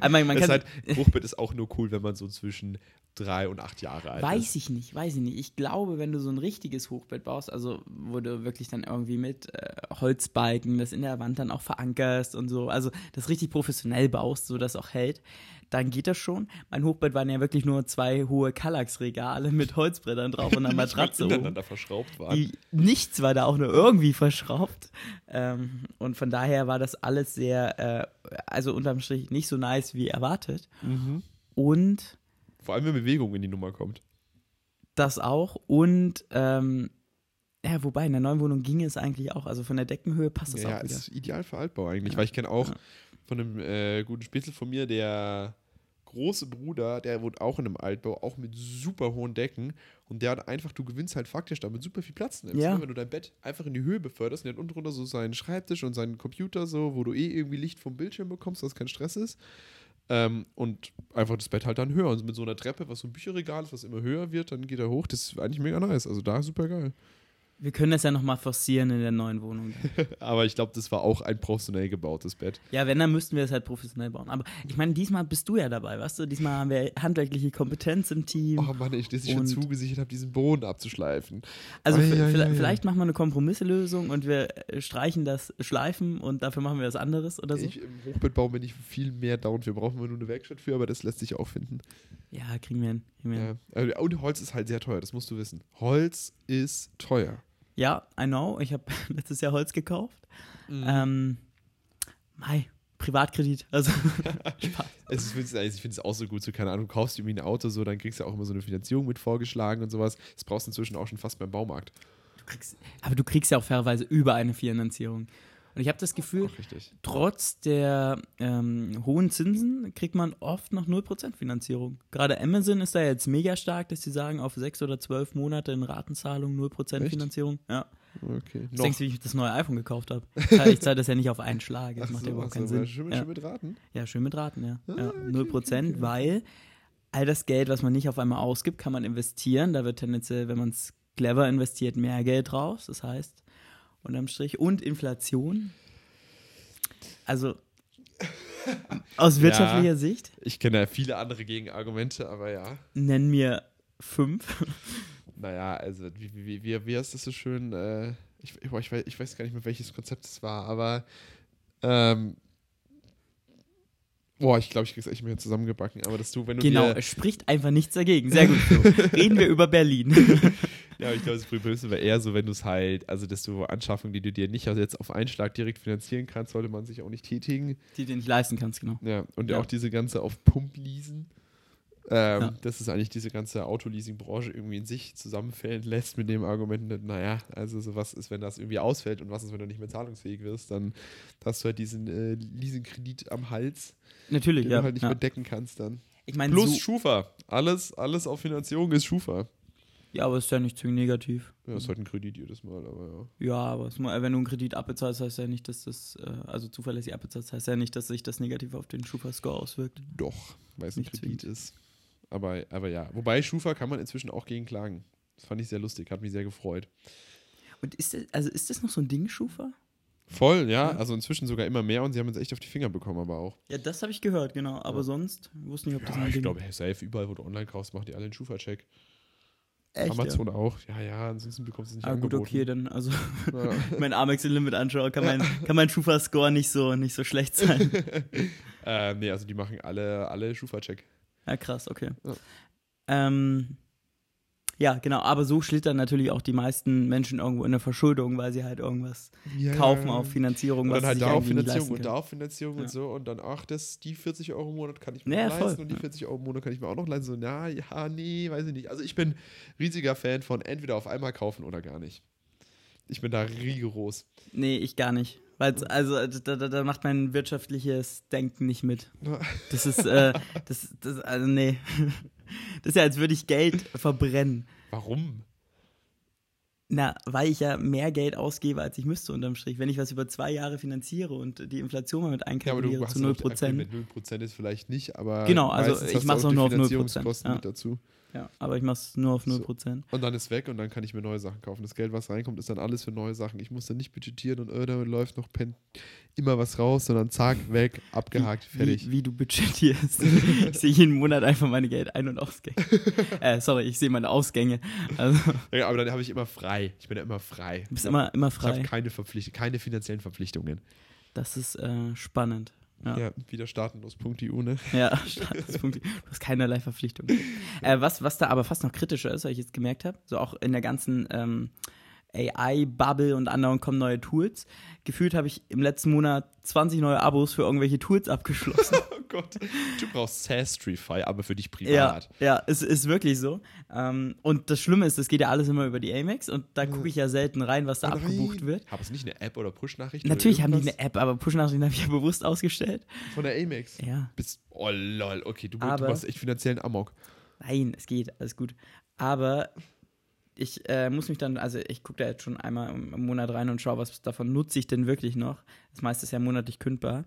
Aber man, man das kann, halt, Hochbett ist auch nur cool, wenn man so zwischen drei und acht Jahre alt weiß ist. ich nicht, weiß ich nicht. Ich glaube, wenn du so ein richtiges Hochbett baust, also wo du wirklich dann irgendwie mit äh, Holzbalken das in der Wand dann auch verankerst und so, also das richtig professionell baust, so dass auch hält, dann geht das schon. Mein Hochbett waren ja wirklich nur zwei hohe Kallax-Regale mit Holzbrettern drauf und einer Matratze oben. verschraubt waren. Die, nichts war da auch nur irgendwie verschraubt. Ähm, und von daher war das alles sehr, äh, also unterm Strich nicht so nice wie erwartet. Mhm. Und Vor allem, wenn Bewegung in die Nummer kommt. das auch. Und ähm, ja, wobei in der neuen Wohnung ging es eigentlich auch. Also von der Deckenhöhe passt das Ja, ja auch wieder. ist ideal für Altbau eigentlich. Ja. Weil ich kenne auch Ja. von einem äh, guten Spitzel von mir, der große Bruder, der wohnt auch in einem Altbau, auch mit super hohen Decken. Und der hat einfach, du gewinnst halt faktisch damit super viel Platz. Nimmst, Ja. ne? Wenn du dein Bett einfach in die Höhe beförderst und der hat unten drunter so seinen Schreibtisch und seinen Computer so, wo du eh irgendwie Licht vom Bildschirm bekommst, dass kein Stress ist. Ähm, und einfach das Bett halt dann höher. Und mit so einer Treppe, was so ein Bücherregal ist, was immer höher wird, dann geht er hoch. Das ist eigentlich mega nice. Also da super geil. Wir können das ja nochmal forcieren in der neuen Wohnung. Aber ich glaube, das war auch ein professionell gebautes Bett. Ja, wenn, dann müssten wir es halt professionell bauen. Aber ich meine, diesmal bist du ja dabei, weißt du? Diesmal haben wir handwerkliche Kompetenz im Team. Oh Mann, ich, dass ich schon zugesichert habe, diesen Boden abzuschleifen. Also ei, vielleicht, ei, ei. vielleicht machen wir eine Kompromisslösung und wir äh, streichen das Schleifen und dafür machen wir was anderes oder so. Ich, Im Hochbettbau bin ich viel mehr down. Wir brauchen nur eine Werkstatt für, aber das lässt sich auch finden. ja, kriegen wir hin. Kriegen wir hin. Ja. Also, Und Holz ist halt sehr teuer, das musst du wissen. Holz ist teuer. Ja, I know. Ich habe letztes Jahr Holz gekauft. Mhm. Ähm, Mai, Privatkredit. Also, Spaß. Es ist, ich finde es auch so gut, so keine Ahnung, du kaufst irgendwie ein Auto, so, dann kriegst du auch immer so eine Finanzierung mit vorgeschlagen und sowas. Das brauchst du inzwischen auch schon fast beim Baumarkt. Du kriegst, aber du kriegst ja auch fairerweise über eine Finanzierung. Und ich habe das Gefühl, trotz der ähm, hohen Zinsen kriegt man oft noch 0% Finanzierung. Gerade Amazon ist da jetzt mega stark, dass sie sagen, auf sechs oder zwölf Monate in Ratenzahlung 0% Echt? Finanzierung. Ja. Okay. Was denkst du, wie ich das neue iPhone gekauft habe? Ich zahle das ja nicht auf einen Schlag. Das Ach macht so, ja überhaupt keinen so, Sinn. Schön, ja. schön mit Raten. ja, schön mit Raten, ja. Ah, ja. okay, 0%, okay, okay. weil all das Geld, was man nicht auf einmal ausgibt, kann man investieren. Da wird tendenziell, wenn man es clever investiert, mehr Geld raus. Das heißt, unterm Strich. Und Inflation. Also, aus wirtschaftlicher Sicht, Ich kenne ja viele andere Gegenargumente, aber ja. nenn mir fünf. Naja, also, wie, wie, wie, wie heißt das so schön? Äh, ich, ich, ich, weiß, ich weiß gar nicht mehr, welches Konzept es war, aber. Ähm, boah, ich glaube, ich krieg's echt mehr zusammengebacken, aber dass du, wenn du Genau, es spricht einfach nichts dagegen. Sehr gut. Reden wir über Berlin. Ja, ich glaube, das Problem wäre eher so, wenn du es halt, also dass du Anschaffungen, die du dir nicht also jetzt auf einen Schlag direkt finanzieren kannst, sollte man sich auch nicht tätigen. Die du nicht leisten kannst, genau. Ja, und Ja. auch diese ganze auf Pump leasen. Ähm, Ja. Das ist eigentlich diese ganze Autoleasing-Branche irgendwie in sich zusammenfällen lässt mit dem Argument, naja, also so was ist, wenn das irgendwie ausfällt und was ist, wenn du nicht mehr zahlungsfähig wirst, dann hast du halt diesen äh, Leasing-Kredit am Hals, Natürlich, den ja. du halt nicht ja. mehr decken kannst dann. Ich meine, Plus so, Schufa. Alles, alles auf Finanzierung ist Schufa. Ja, aber ist ja nicht zwingend negativ. Ja, ist halt ein Kredit jedes Mal, aber Ja, aber es, mu- wenn du einen Kredit abbezahlst, heißt ja nicht, dass das, äh, also zuverlässig abbezahlst, heißt ja nicht, dass sich das negativ auf den Schufa-Score auswirkt. ja. Doch, weil es ein Nicht Kredit ist. Aber, aber ja. Wobei Schufa kann man inzwischen auch gegen klagen. Das fand ich sehr lustig, hat mich sehr gefreut. Und ist das, also ist das noch so ein Ding, Schufa? Voll, ja. Ja. Also inzwischen sogar immer mehr und sie haben uns echt auf die Finger bekommen, aber auch. Ja, das habe ich gehört, genau. Aber Ja. sonst wusste nicht, ob das Ja, ein ich Ding glaube, hey, safe, überall, wo du online kaufst, machen die alle einen Schufa-Check. Echt, Amazon auch. Ja, ja, ansonsten bekommst du es nicht Ja. Ah, gut, angeboten. okay, dann, also, Ja. mein Amex-Limit anschaue, kann mein, kann mein Schufa-Score nicht so, nicht so schlecht sein. äh, nee, also die machen alle, alle Schufa-Check. Ja, krass, okay. Ja. Ähm, ja, genau, aber so schlittern natürlich auch die meisten Menschen irgendwo in der Verschuldung, weil sie halt irgendwas Ja, kaufen auf Finanzierung, Und dann halt da auf Finanzierung leisten und da auf Finanzierung Ja. und so und dann, ach, das, die 40 Euro im Monat kann ich mir Ja, noch voll, leisten und die ja. 40 Euro im Monat kann ich mir auch noch leisten. So, na, ja, nee, weiß ich nicht. Also ich bin riesiger Fan von entweder auf einmal kaufen oder gar nicht. Ich bin da rigoros. Nee, ich gar nicht. Weil also da, da, da macht mein wirtschaftliches Denken nicht mit. Das ist, äh, das, das, also nee. Das ist ja, als würde ich Geld verbrennen. Warum? Na, weil ich ja mehr Geld ausgebe, als ich müsste unterm Strich. Wenn ich was über zwei Jahre finanziere und die Inflation mal mit Ja, aber du einkalkuliere hast zu ja 0%. auch- okay, mit 0% ist vielleicht nicht, aber Genau, also ich du mach's auch nur auf 0%, Finanzierungskosten ja. mit dazu. Ja, aber ich mache es nur auf So. 0%. Und dann ist weg und dann kann ich mir neue Sachen kaufen. Das Geld, was reinkommt, ist dann alles für neue Sachen. Ich muss dann nicht budgetieren und äh, da läuft noch pen immer was raus, sondern zack, weg, abgehakt, fertig. Wie, wie du budgetierst. ich sehe jeden Monat einfach meine Geld ein- und Ausgänge. äh, sorry, ich sehe meine Ausgänge. Also, Ja, aber dann habe ich immer frei. Ich bin ja immer frei. du bist immer, immer Ich habe frei. keine Verpflicht keine finanziellen Verpflichtungen. Das ist äh, spannend. Ja, Ja. wieder startenlos.eu, ne? Ja, Statuspunkt. Du hast keinerlei Verpflichtung. Äh, was, was da aber fast noch kritischer ist, weil ich jetzt gemerkt habe, so auch in der ganzen ähm, AI-Bubble und anderen kommen neue Tools. Gefühlt habe ich im letzten Monat 20 neue Abos für irgendwelche Tools abgeschlossen. Oh Gott. Du brauchst Sastrify, aber für dich ja, privat. ja, es ist wirklich so. Ähm, und das Schlimme ist, das geht ja alles immer über die Amex und da gucke ich ja selten rein, was da Oh abgebucht nein. wird. Haben sie nicht eine App oder Push-Nachricht? Natürlich haben die eine? App, aber Push-Nachrichten habe ich ja bewusst ausgestellt. Von der Amex. Ja. Bist, oh lol, okay, du, du Aber- machst echt finanziellen Amok. Nein, es geht, alles gut. Aber ich äh, muss mich dann, also ich gucke da jetzt schon einmal im, Monat rein und schaue, was davon nutze ich denn wirklich noch. Das meiste ist ja monatlich kündbar.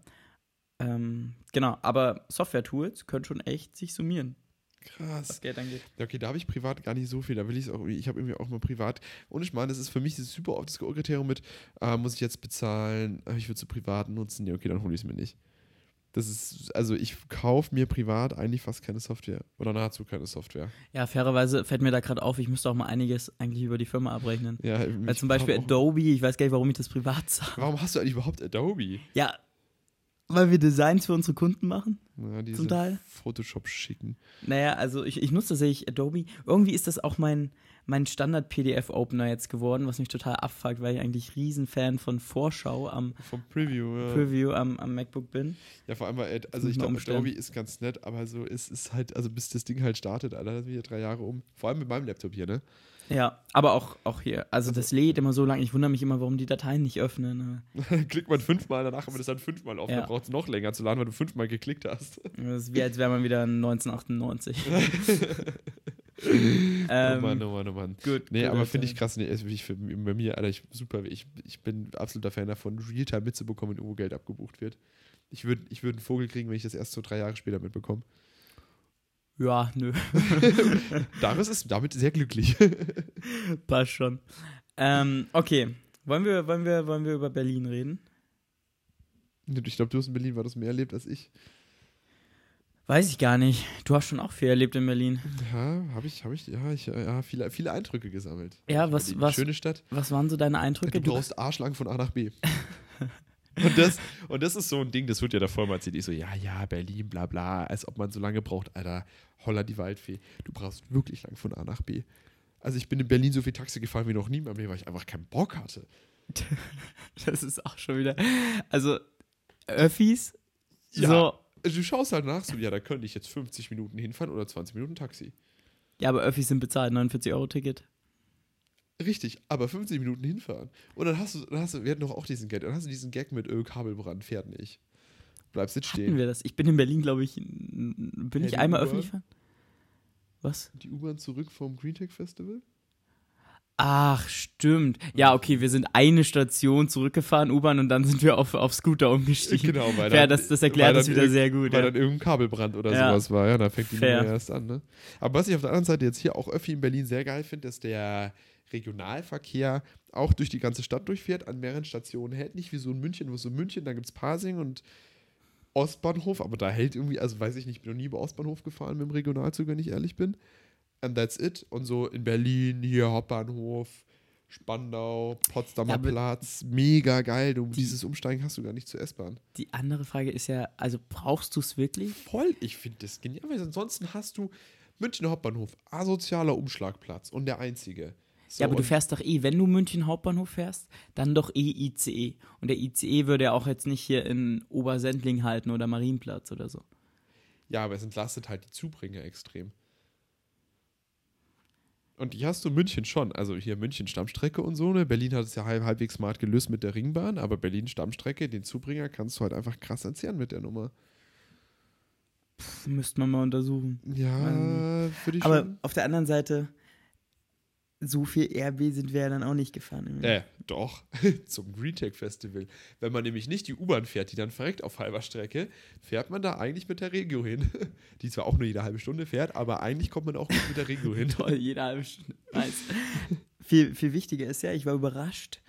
Ähm, genau, aber Software-Tools können schon echt sich summieren, Krass. was Geld angeht. Okay, da habe ich privat gar nicht so viel. Da will ich es auch irgendwie, ich habe irgendwie auch mal privat. Und ich meine, das ist für mich das super oft das Kriterium mit, äh, muss ich jetzt bezahlen, äh, ich würde es privat nutzen, ja, okay, dann hole ich es mir nicht. Das ist, also ich kaufe mir privat eigentlich fast keine Software. Oder nahezu keine Software. Ja, fairerweise fällt mir da gerade auf, ich müsste auch mal einiges eigentlich über die Firma abrechnen. Ja, Weil zum Beispiel Adobe, ich weiß gar nicht, warum ich das privat sage. Warum hast du eigentlich überhaupt Adobe? Ja, weil wir Designs für unsere Kunden machen. Ja, Zum Teil. Photoshop schicken. Naja, also ich, ich nutze tatsächlich Adobe. Irgendwie ist das auch mein, mein Standard-PDF-Opener jetzt geworden, was mich total abfuckt, weil ich eigentlich Riesenfan von Vorschau am Vom Preview, ja. Preview am, am MacBook bin. Ja, vor allem, weil, Ad- also ich glaube. Adobe ist ganz nett, aber so ist es halt, also bis das Ding halt startet, Alter, das sind wieder drei Jahre um. Vor allem mit meinem Laptop hier, ne? Ja, aber auch, auch hier. Also das lädt immer so lange. Ich wundere mich immer, warum die Dateien nicht öffnen. Dann klickt man fünfmal, danach haben wir das dann fünfmal auf. Ja. Dann braucht es noch länger zu laden, weil du fünfmal geklickt hast. Das ist wie, als wäre man wieder 1998. oh ähm, oh Mann, oh Mann. Gut. Nee, aber finde ich krass. Nee, also ich, für- bei mir, Alter, ich, super. Ich, ich bin absoluter Fan davon, Realtime mitzubekommen, wenn irgendwo Geld abgebucht wird. Ich würde ich würd einen Vogel kriegen, wenn ich das erst so drei Jahre später mitbekomme. Ja, nö. Daris ist damit sehr glücklich. Passt schon. Ähm, okay. Wollen wir, wollen, wir, wollen wir über Berlin reden? ich glaube, du hast in Berlin war das mehr erlebt als ich. Weiß ich gar nicht. Du hast schon auch viel erlebt in Berlin. Ja, habe ich, habe ich, ja, ich, ja, viele, viele Eindrücke gesammelt. Ja, was- Berlin, was- Schöne Stadt. Was waren so deine Eindrücke? Du brauchst Arschlang von A nach B. und, das, und das ist so ein Ding, das wird ja davor mal erzählt. Ich so, ja, ja, Berlin, bla bla, als ob man so lange braucht. Alter, holla die Waldfee. Du brauchst wirklich lang von A nach B. Also ich bin in Berlin so viel Taxi gefahren wie noch nie mehr, weil ich einfach keinen Bock hatte. Das ist auch schon wieder. Also, Öffis, Ja. so. Also du schaust halt nach, so, ja, da könnte ich jetzt 50 Minuten hinfahren oder 20 Minuten Taxi. Ja, aber Öffis sind bezahlt, 49 Euro Ticket. Richtig, aber 50 Minuten hinfahren. Und dann hast du, dann hast du, wir hatten doch auch diesen Gag, dann hast du diesen Gag mit Ölkabelbrand, fährt nicht. Bleibst jetzt Hatten stehen. wir das? Ich bin in Berlin, glaube ich, bin Hä, ich einmal öffentlich gefahren? Was? Die U-Bahn zurück vom Green Tech Festival? Ach, stimmt. Ja, okay, wir sind eine Station zurückgefahren, U-Bahn, und dann sind wir auf, auf Scooter umgestiegen. Genau, weil dann- das, das erklärt das wieder sehr gut. Weil Ja. dann irgendein Kabelbrand oder Ja. sowas war, ja, da fängt die Fair. Nummer erst an, ne? Aber was ich auf der anderen Seite jetzt hier auch Öffi in Berlin sehr geil finde, dass der Regionalverkehr auch durch die ganze Stadt durchfährt, an mehreren Stationen hält. Nicht wie so in München, wo so München, da gibt es Pasing und Ostbahnhof, aber da hält irgendwie, also weiß ich nicht, ich bin noch nie über Ostbahnhof gefahren mit dem Regionalzug, wenn ich ehrlich bin. And that's it. Und so in Berlin, hier Hauptbahnhof, Spandau, Potsdamer Ja, Platz, mega geil. Du, die- dieses Umsteigen hast du gar nicht zur S-Bahn. Die andere Frage ist ja, also brauchst du es wirklich? Voll, ich finde das genial, weil ansonsten hast du München Hauptbahnhof, asozialer Umschlagplatz und der einzige. So, ja, aber du fährst doch eh, wenn du München Hauptbahnhof fährst, dann doch eh ICE. Und der ICE würde ja auch jetzt nicht hier in Obersendling halten oder Marienplatz oder so. Ja, aber es entlastet halt die Zubringer extrem. Und die hast du in München schon. Also hier München Stammstrecke und so, ne? Berlin hat es ja halb, halbwegs smart gelöst mit der Ringbahn, aber Berlin Stammstrecke, den Zubringer kannst du halt einfach krass entzerren mit der Nummer. Pff, müsste man mal untersuchen. Ja, für dich Aber schon. auf der anderen Seite, so viel RB sind wir ja dann auch nicht gefahren. Äh, doch, zum Green Festival. Wenn man nämlich nicht die U-Bahn fährt, die dann verreckt auf halber Strecke, fährt man da eigentlich mit der Regio hin. Die zwar auch nur jede halbe Stunde fährt, aber eigentlich kommt man auch gut mit der Regio hin. Toll, jede halbe Stunde. Nice. viel, viel wichtiger ist ja, ich war überrascht,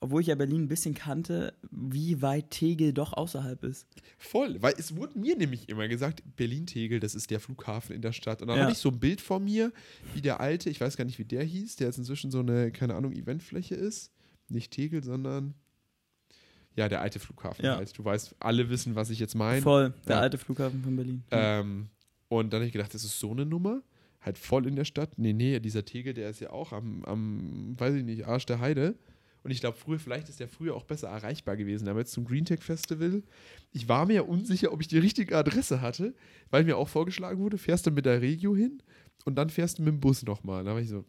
obwohl ich ja Berlin ein bisschen kannte, wie weit Tegel doch außerhalb ist. Voll, weil es wurde mir nämlich immer gesagt, Berlin-Tegel, das ist der Flughafen in der Stadt. Und dann Ja. hatte ich so ein Bild vor mir, wie der alte, ich weiß gar nicht, wie der hieß, der jetzt inzwischen so eine, keine Ahnung, Eventfläche ist. Nicht Tegel, sondern ja, der alte Flughafen Ja. halt. Du weißt, alle wissen, was ich jetzt meine. Voll, der Ja. alte Flughafen von Berlin. Ähm, und dann habe ich gedacht, das ist so eine Nummer. Halt voll in der Stadt. Nee, nee, dieser Tegel, der ist ja auch am, am weiß ich nicht, Arsch der Heide. Und ich glaube, früher, vielleicht ist der früher auch besser erreichbar gewesen. Aber jetzt zum Green Tech Festival, ich war mir ja unsicher, ob ich die richtige Adresse hatte, weil mir auch vorgeschlagen wurde, fährst du mit der Regio hin und dann fährst du mit dem Bus nochmal. Da war ich so,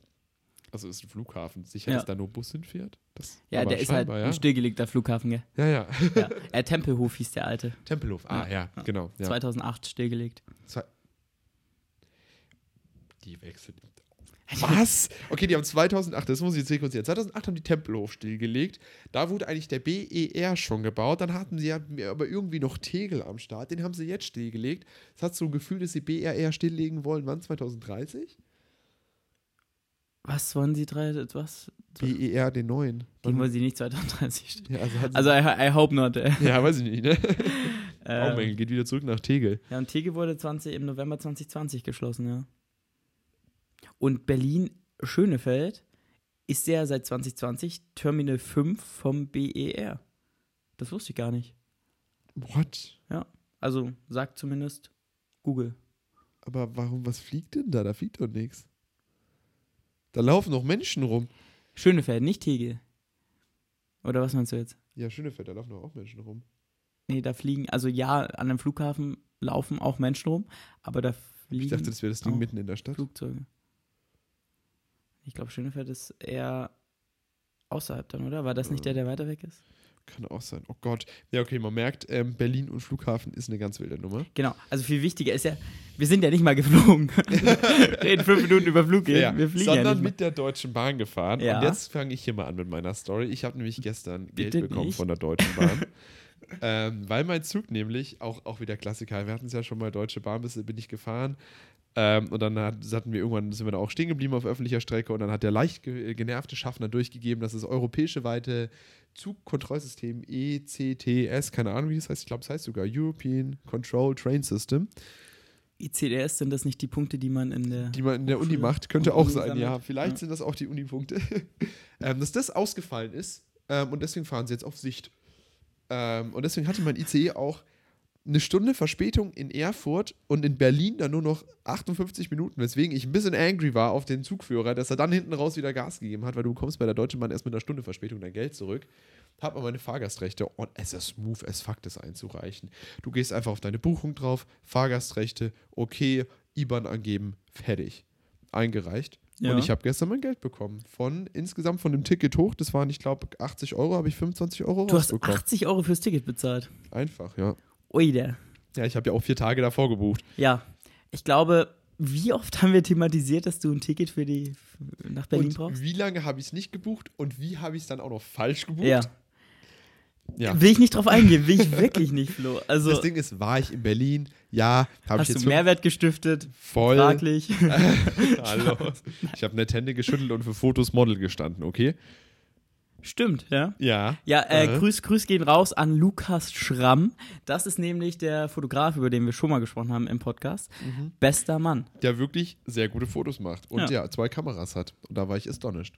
also ist ein Flughafen, sicher, Ja. dass da nur Bus hinfährt? Das, ja, der ist halt scheinbar, ein stillgelegter Flughafen, gell? ja. Ja, ja. Ja. äh, Tempelhof hieß der alte. Tempelhof, ah, ja, Ja. genau. Ja. 2008 stillgelegt. Zwei. Die wechseln. Was? Okay, die haben 2008, das muss ich jetzt rekonstruieren. 2008 haben die Tempelhof stillgelegt. Da wurde eigentlich der BER schon gebaut. Dann hatten sie aber irgendwie noch Tegel am Start. Den haben sie jetzt stillgelegt. Das hat so ein Gefühl, dass sie BRR stilllegen wollen. Wann? 2030? Was wollen sie drei? Was? BER, den neuen. Den wollen sie nicht 2030 stellen. ja, also, Also, I, I hope not. Ja, weiß ich nicht, ne? Ähm, Baumengel geht wieder zurück nach Tegel. Ja, und Tegel wurde 20, im November 2020 geschlossen, ja. Und Berlin-Schönefeld ist ja seit 2020 Terminal 5 vom BER. Das wusste ich gar nicht. What? Also sagt zumindest Google. Aber warum, was fliegt denn da? Da fliegt doch nichts. Da laufen noch Menschen rum. Schönefeld, nicht Tegel. Oder was meinst du jetzt? Ja, Schönefeld, da laufen doch auch Menschen rum. Nee, da fliegen, also ja, an einem Flughafen laufen auch Menschen rum, aber da fliegen Ich dachte, das wäre das Ding mitten in der Stadt. Flugzeuge. Ich glaube, Schönefeld ist eher außerhalb dann, oder? War das nicht der, der weiter weg ist? Kann auch sein. Oh Gott. Ja, okay, man merkt, ähm, Berlin und Flughafen ist eine ganz wilde Nummer. Genau, also viel wichtiger ist ja, wir sind ja nicht mal geflogen. Reden fünf Minuten über Flug gehen. Ja, wir fliegen sondern ja nicht mal. mit der Deutschen Bahn gefahren. Ja. Und jetzt fange ich hier mal an mit meiner Story. Ich habe nämlich gestern Geld Bitte bekommen nicht. von der Deutschen Bahn. ähm, weil mein Zug nämlich, auch, auch wieder Klassiker, wir hatten es ja schon mal, Deutsche Bahn, bis, bin ich gefahren. Ähm, und dann hat, hatten wir irgendwann, sind wir da auch stehen geblieben auf öffentlicher Strecke und dann hat der leicht ge genervte Schaffner durchgegeben, dass das europäische weite Zugkontrollsystem ECTS, keine Ahnung wie das heißt, ich glaube es heißt sogar European Control Train System, ICDS sind das nicht die Punkte, die man in der. die man in der Uni macht, könnte auch Uni sein, sammelt. ja. Vielleicht Ja. sind das auch die Uni-Punkte. ähm, dass das ausgefallen ist ähm, und deswegen fahren sie jetzt auf Sicht. Ähm, und deswegen hatte mein ICE auch eine Stunde Verspätung in Erfurt und in Berlin dann nur noch 58 Minuten, weswegen ich ein bisschen angry war auf den Zugführer, dass er dann hinten raus wieder Gas gegeben hat, weil du bekommst bei der Deutschen Bahn erst mit einer Stunde Verspätung dein Geld zurück. Hab aber meine Fahrgastrechte und es ist smooth as fuck, das einzureichen. Du gehst einfach auf deine Buchung drauf, Fahrgastrechte, okay, IBAN angeben, fertig. Eingereicht. Ja. Und ich habe gestern mein Geld bekommen. Von insgesamt von dem Ticket hoch, das waren, ich glaube, 80 Euro, habe ich 25 Euro Du hast rausbekommen. 80 Euro fürs Ticket bezahlt. Einfach, ja. Ui, der. Ja, ich habe ja auch vier Tage davor gebucht. Ja, ich glaube, wie oft haben wir thematisiert, dass du ein Ticket für die nach Berlin und brauchst? wie lange habe ich es nicht gebucht und wie habe ich es dann auch noch falsch gebucht? Ja. ja. Will ich nicht drauf eingehen, will ich wirklich nicht, Flo. Also, Das Ding ist, war ich in Berlin? Ja, habe ich hast jetzt du Mehrwert gestiftet? voll. Fraglich. Hallo. Ich habe nette Hände geschüttelt und für Fotos Model gestanden, okay? Stimmt, ja. Ja. Ja, äh, Äh. Grüß, Grüß gehen raus an Lukas Schramm. Das ist nämlich der Fotograf, über den wir schon mal gesprochen haben im Podcast. Mhm. Bester Mann. Der wirklich sehr gute Fotos macht und Ja. ja, zwei Kameras hat. Und da war ich astonished.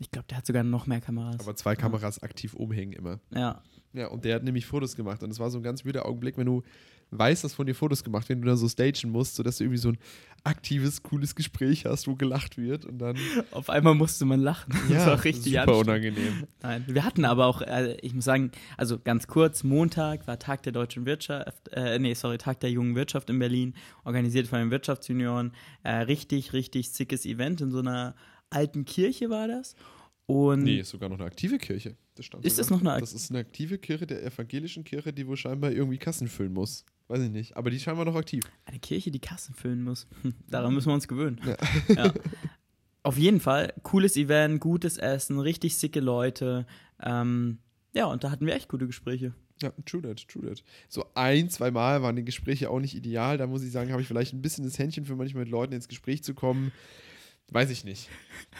Ich glaube, der hat sogar noch mehr Kameras. Aber zwei Kameras aktiv umhängen immer. ja. Ja, und der hat nämlich Fotos gemacht. Und es war so ein ganz wilder Augenblick, wenn du weißt, dass von dir Fotos gemacht werden, wenn du da so stagen musst, sodass du irgendwie so ein aktives, cooles Gespräch hast, wo gelacht wird. Und dann. Auf einmal musste man lachen. das war richtig super unangenehm. Nein, wir hatten aber auch, äh, ich muss sagen, also ganz kurz, Montag war Tag der deutschen Wirtschaft, äh, nee, sorry, Tag der jungen Wirtschaft in Berlin, organisiert von den Wirtschaftsjunioren. Äh, richtig, richtig sickes Event in so einer alten Kirche war das. Und Nee, ist sogar noch eine aktive Kirche. Das Ist sogar. das noch eine Ak- Das ist eine aktive Kirche der evangelischen Kirche, die wohl scheinbar irgendwie Kassen füllen muss. Weiß ich nicht. Aber die ist scheinbar noch aktiv. eine Kirche, die Kassen füllen muss. Daran müssen wir uns gewöhnen. Ja. Ja. Auf jeden Fall, cooles Event, gutes Essen, richtig sicke Leute. Ähm, ja, und da hatten wir echt gute Gespräche. Ja, true that, true that. So ein, zwei Mal waren die Gespräche auch nicht ideal. Da muss ich sagen, habe ich vielleicht ein bisschen das Händchen für manchmal mit Leuten ins Gespräch zu kommen. Weiß ich nicht.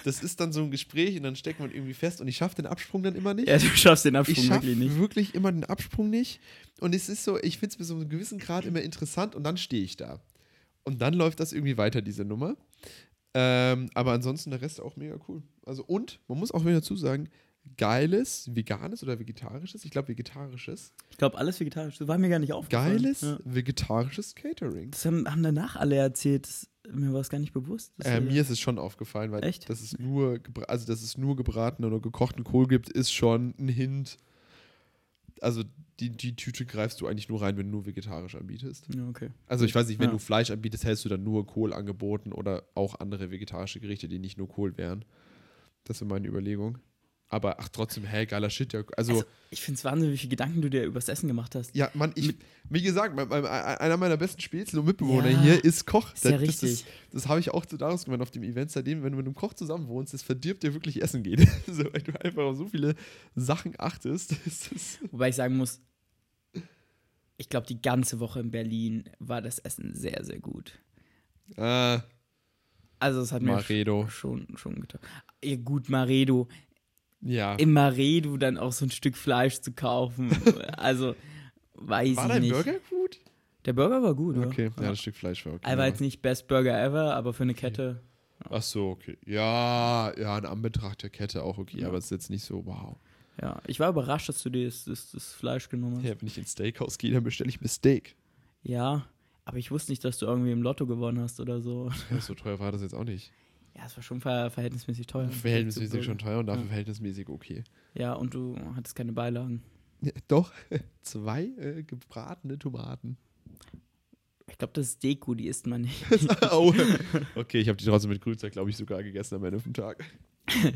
Das ist dann so ein Gespräch und dann steckt man irgendwie fest und ich schaffe den Absprung dann immer nicht. Ja, du schaffst den ich Absprung schaffe wirklich nicht. wirklich immer den Absprung nicht. Und es ist so, ich finde es bis zu einem gewissen Grad immer interessant und dann stehe ich da. Und dann läuft das irgendwie weiter, diese Nummer. Ähm, aber ansonsten der Rest auch mega cool. Also und, man muss auch wieder dazu sagen, geiles, veganes oder vegetarisches, ich glaube vegetarisches, Ich glaube, alles vegetarisch. Das war mir gar nicht aufgefallen. geiles Ja. vegetarisches Catering. Das haben, haben danach alle erzählt. Das, mir war es gar nicht bewusst. Äh, mir ist es schon aufgefallen, weil Echt? dass es nur, also dass es nur gebratenen oder gekochten Kohl gibt, ist schon ein Hint. Also die, die Tüte greifst du eigentlich nur rein, wenn du nur vegetarisch anbietest. ja, okay. Also ich weiß nicht, wenn Ja. du Fleisch anbietest, hältst du dann nur Kohl angeboten oder auch andere vegetarische Gerichte, die nicht nur Kohl wären. Das wäre meine Überlegung. Aber ach trotzdem, hey, geiler Shit. Ja. Also, Also, ich finde es Wahnsinn, wie viele Gedanken du dir übers Essen gemacht hast. ja, Mann, ich, wie gesagt, mein, mein, einer meiner besten Spätzle und Mitbewohner Ja, hier ist Koch. ist ja das, richtig. ist, das habe ich auch so daraus gemeint auf dem Event, seitdem, wenn du mit einem Koch zusammen wohnst, das verdirbt dir wirklich Essen geht. so, weil du einfach auf so viele Sachen achtest. Das Wobei ich sagen muss, ich glaube, die ganze Woche in Berlin war das Essen sehr, sehr gut. ah, Also, es hat mir Maredo. schon, schon getan. Ja, gut, Maredo. Ja. Im Maredo dann auch so ein Stück Fleisch zu kaufen. also, weiß War ich dein nicht. Burger gut? Der Burger war gut, Okay, ja. ja, das Stück Fleisch war okay. Er war jetzt nicht Best Burger ever, aber für eine Kette. Ach so, okay. Ja, ja, in Anbetracht der Kette auch okay, Ja. aber es ist jetzt nicht so, wow. Ja, ich war überrascht, dass du dir das, das, das Fleisch genommen hast. Ja, wenn ich ins Steakhouse gehe, dann bestelle ich mir Steak. Ja, aber ich wusste nicht, dass du irgendwie im Lotto gewonnen hast oder so. Ja, so teuer war das jetzt auch nicht. Ja, es war schon ver verhältnismäßig teuer. Verhältnismäßig schon teuer und dafür Ja. verhältnismäßig okay. Ja, und du hattest keine Beilagen. Ja, doch, zwei äh, gebratene Tomaten. Ich glaube, das ist Deko, die isst man nicht. oh. Okay, ich habe die trotzdem mit Grünzeug, glaube ich, sogar gegessen am Ende vom Tag.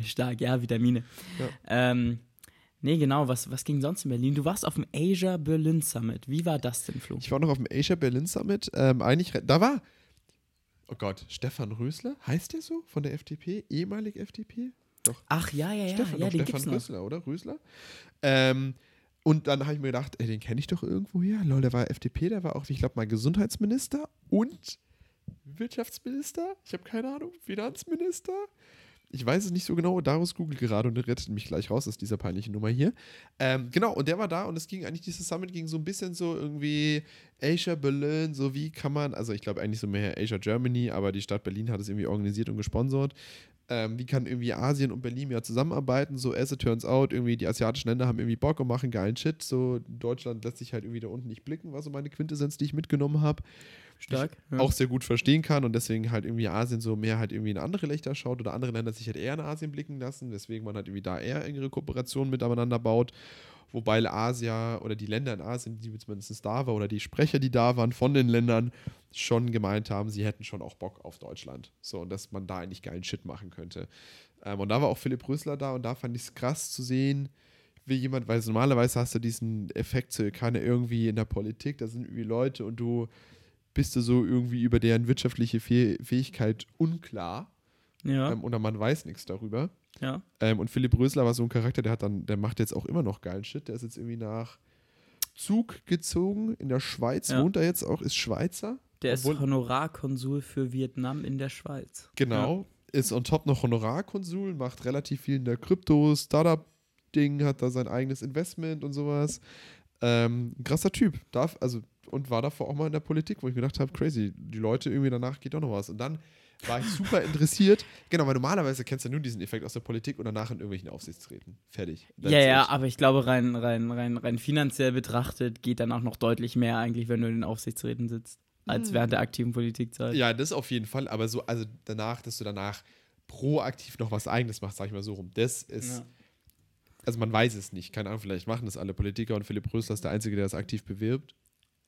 Stark, ja, Vitamine. Ja. Ähm, nee, genau, was, was ging sonst in Berlin? Du warst auf dem Asia Berlin Summit. Wie war das denn, Flo? Ich war noch auf dem Asia Berlin Summit. Ähm, eigentlich, da war, oh Gott, Stefan Rösler, heißt der so von der FDP? Ehemalig FDP? Ach, ja, ja, ja, Stefan, ja, doch, den Stefan noch. Rösler, oder? Rösler. Ähm, und dann habe ich mir gedacht, ey, den kenne ich doch irgendwo her. Lol, der war FDP, der war auch, ich glaube, mal Gesundheitsminister und Wirtschaftsminister. Ich habe keine Ahnung, Finanzminister. Ich weiß es nicht so genau, daraus google gerade und rettet mich gleich raus aus dieser peinlichen Nummer hier. Ähm, genau, und der war da und es ging eigentlich, dieses Summit ging so ein bisschen so irgendwie Asia Berlin, so wie kann man, also ich glaube eigentlich so mehr Asia Germany, aber die Stadt Berlin hat es irgendwie organisiert und gesponsert. ähm, wie kann irgendwie Asien und Berlin ja zusammenarbeiten, so as it turns out, irgendwie die asiatischen Länder haben irgendwie Bock und machen geilen Shit, so Deutschland lässt sich halt irgendwie da unten nicht blicken, war so meine Quintessenz, die ich mitgenommen habe. Stark. Ich auch sehr gut verstehen kann und deswegen halt irgendwie Asien so mehr halt irgendwie in andere Lichter schaut oder andere Länder sich halt eher in Asien blicken lassen, deswegen man halt irgendwie da eher engere Kooperationen miteinander baut. Wobei Asia oder die Länder in Asien, die zumindest da war, oder die Sprecher, die da waren von den Ländern, schon gemeint haben, sie hätten schon auch Bock auf Deutschland. So, und dass man da eigentlich geilen Shit machen könnte. Ähm, und da war auch Philipp Rösler da und da fand ich es krass zu sehen, wie jemand, weil normalerweise hast du diesen Effekt, so keine irgendwie in der Politik, da sind irgendwie Leute und du bist du so irgendwie über deren wirtschaftliche Fähigkeit unklar. Ja. Ähm, oder man weiß nichts darüber. Ja. Ähm, und Philipp Rösler war so ein Charakter, der hat dann, der macht jetzt auch immer noch geilen Shit. Der ist jetzt irgendwie nach Zug gezogen. In der Schweiz Ja. wohnt er jetzt auch, ist Schweizer. Der ist Obwohl- Honorarkonsul für Vietnam in der Schweiz. Genau. Ist on top noch Honorarkonsul, macht relativ viel in der Krypto-Startup-Ding, hat da sein eigenes Investment und sowas. Ähm, krasser Typ. Darf, also, und war davor auch mal in der Politik, wo ich mir gedacht habe, crazy, die Leute irgendwie danach geht doch noch was. Und dann war ich super interessiert. Genau, weil normalerweise kennst du nur diesen Effekt aus der Politik und danach in irgendwelchen Aufsichtsräten. Fertig. Ja, That's ja, it. aber ich glaube, rein, rein, rein, rein finanziell betrachtet geht dann auch noch deutlich mehr eigentlich, wenn du in den Aufsichtsräten sitzt, als Hm. während der aktiven Politikzeit. Ja, das auf jeden Fall, aber so, also danach, dass du danach proaktiv noch was Eigenes machst, sag ich mal so rum. Das ist, Ja. also man weiß es nicht. Keine Ahnung, vielleicht machen das alle Politiker und Philipp Rösler ist der Einzige, der das aktiv bewirbt.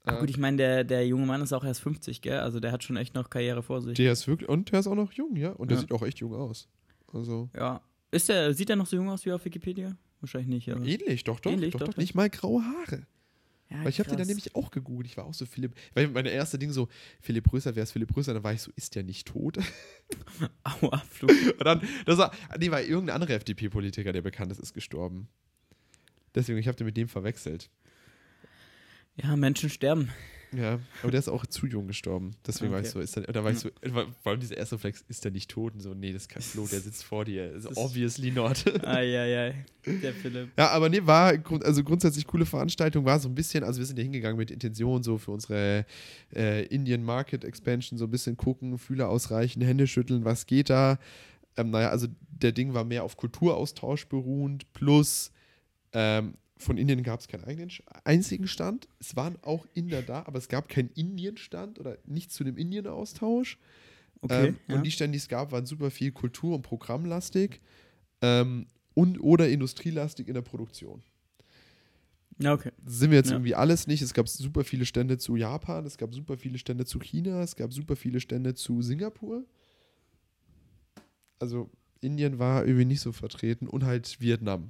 Aber gut, ich meine, der, der junge Mann ist auch erst 50, gell? Also der hat schon echt noch Karriere vor sich. Der ist wirklich, und der ist auch noch jung, ja. Und der Ja. sieht auch echt jung aus. Also, ja. Ist der, sieht er noch so jung aus wie auf Wikipedia? Wahrscheinlich nicht, aber. ähnlich, doch, doch. Ähnlich, doch, doch, doch, doch. Nicht mal graue Haare. Ja, Weil ich habe den dann nämlich auch gegoogelt. Ich war auch so Philipp, weil meine erste Ding so, Philipp Rösler, wer ist Philipp Rösler? Dann war ich so, ist der nicht tot? Aua, Flug. Und dann, das war, nee, war irgendein anderer FDP-Politiker, der bekannt ist, ist gestorben. Deswegen, ich habe den mit dem verwechselt. Ja, Menschen sterben. Ja, aber der ist auch zu jung gestorben. Deswegen war ich Okay. so, ist der, da war ich so, vor allem dieser erste Reflex, ist der nicht tot? Und so, nee, das ist kein Flo, der sitzt vor dir. Das- obviously not. Eieiei. Der Philipp. ja, aber nee, war also grundsätzlich coole Veranstaltung, war so ein bisschen, also wir sind ja hingegangen mit Intention, so für unsere äh, Indian Market Expansion, so ein bisschen gucken, Fühler ausreichen, Hände schütteln, was geht da. Ähm, naja, also der Ding war mehr auf Kulturaustausch beruhend, plus ähm, von Indien gab es keinen eigenen, einzigen Stand. Es waren auch Inder da, aber es gab keinen Indien-Stand oder nichts zu dem Indien-Austausch. Okay. Ähm, ja. Und die Stände, die es gab, waren super viel Kultur- und Programmlastig ähm, und oder industrielastig in der Produktion. ja, okay. Sind wir jetzt Ja. irgendwie alles nicht. Es gab super viele Stände zu Japan, es gab super viele Stände zu China, es gab super viele Stände zu Singapur. Also Indien war irgendwie nicht so vertreten und halt Vietnam.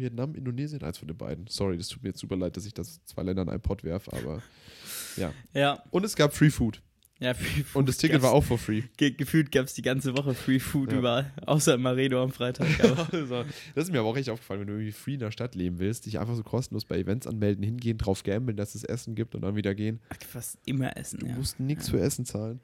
Vietnam, Indonesien, eins von den beiden. Sorry, das tut mir jetzt super leid, dass ich das zwei Länder in einen Pott werfe, aber ja. Ja. Und es gab Free Food. Ja, Free Food. Und das Ticket war auch for free. Ge gefühlt gab es die ganze Woche Free Food Ja. überall. Außer im Maredo am Freitag. Also, das ist mir aber auch echt aufgefallen, wenn du irgendwie free in der Stadt leben willst, dich einfach so kostenlos bei Events anmelden, hingehen, drauf gambeln, dass es Essen gibt und dann wieder gehen. fast immer essen, Du ja. musst nichts für Essen zahlen.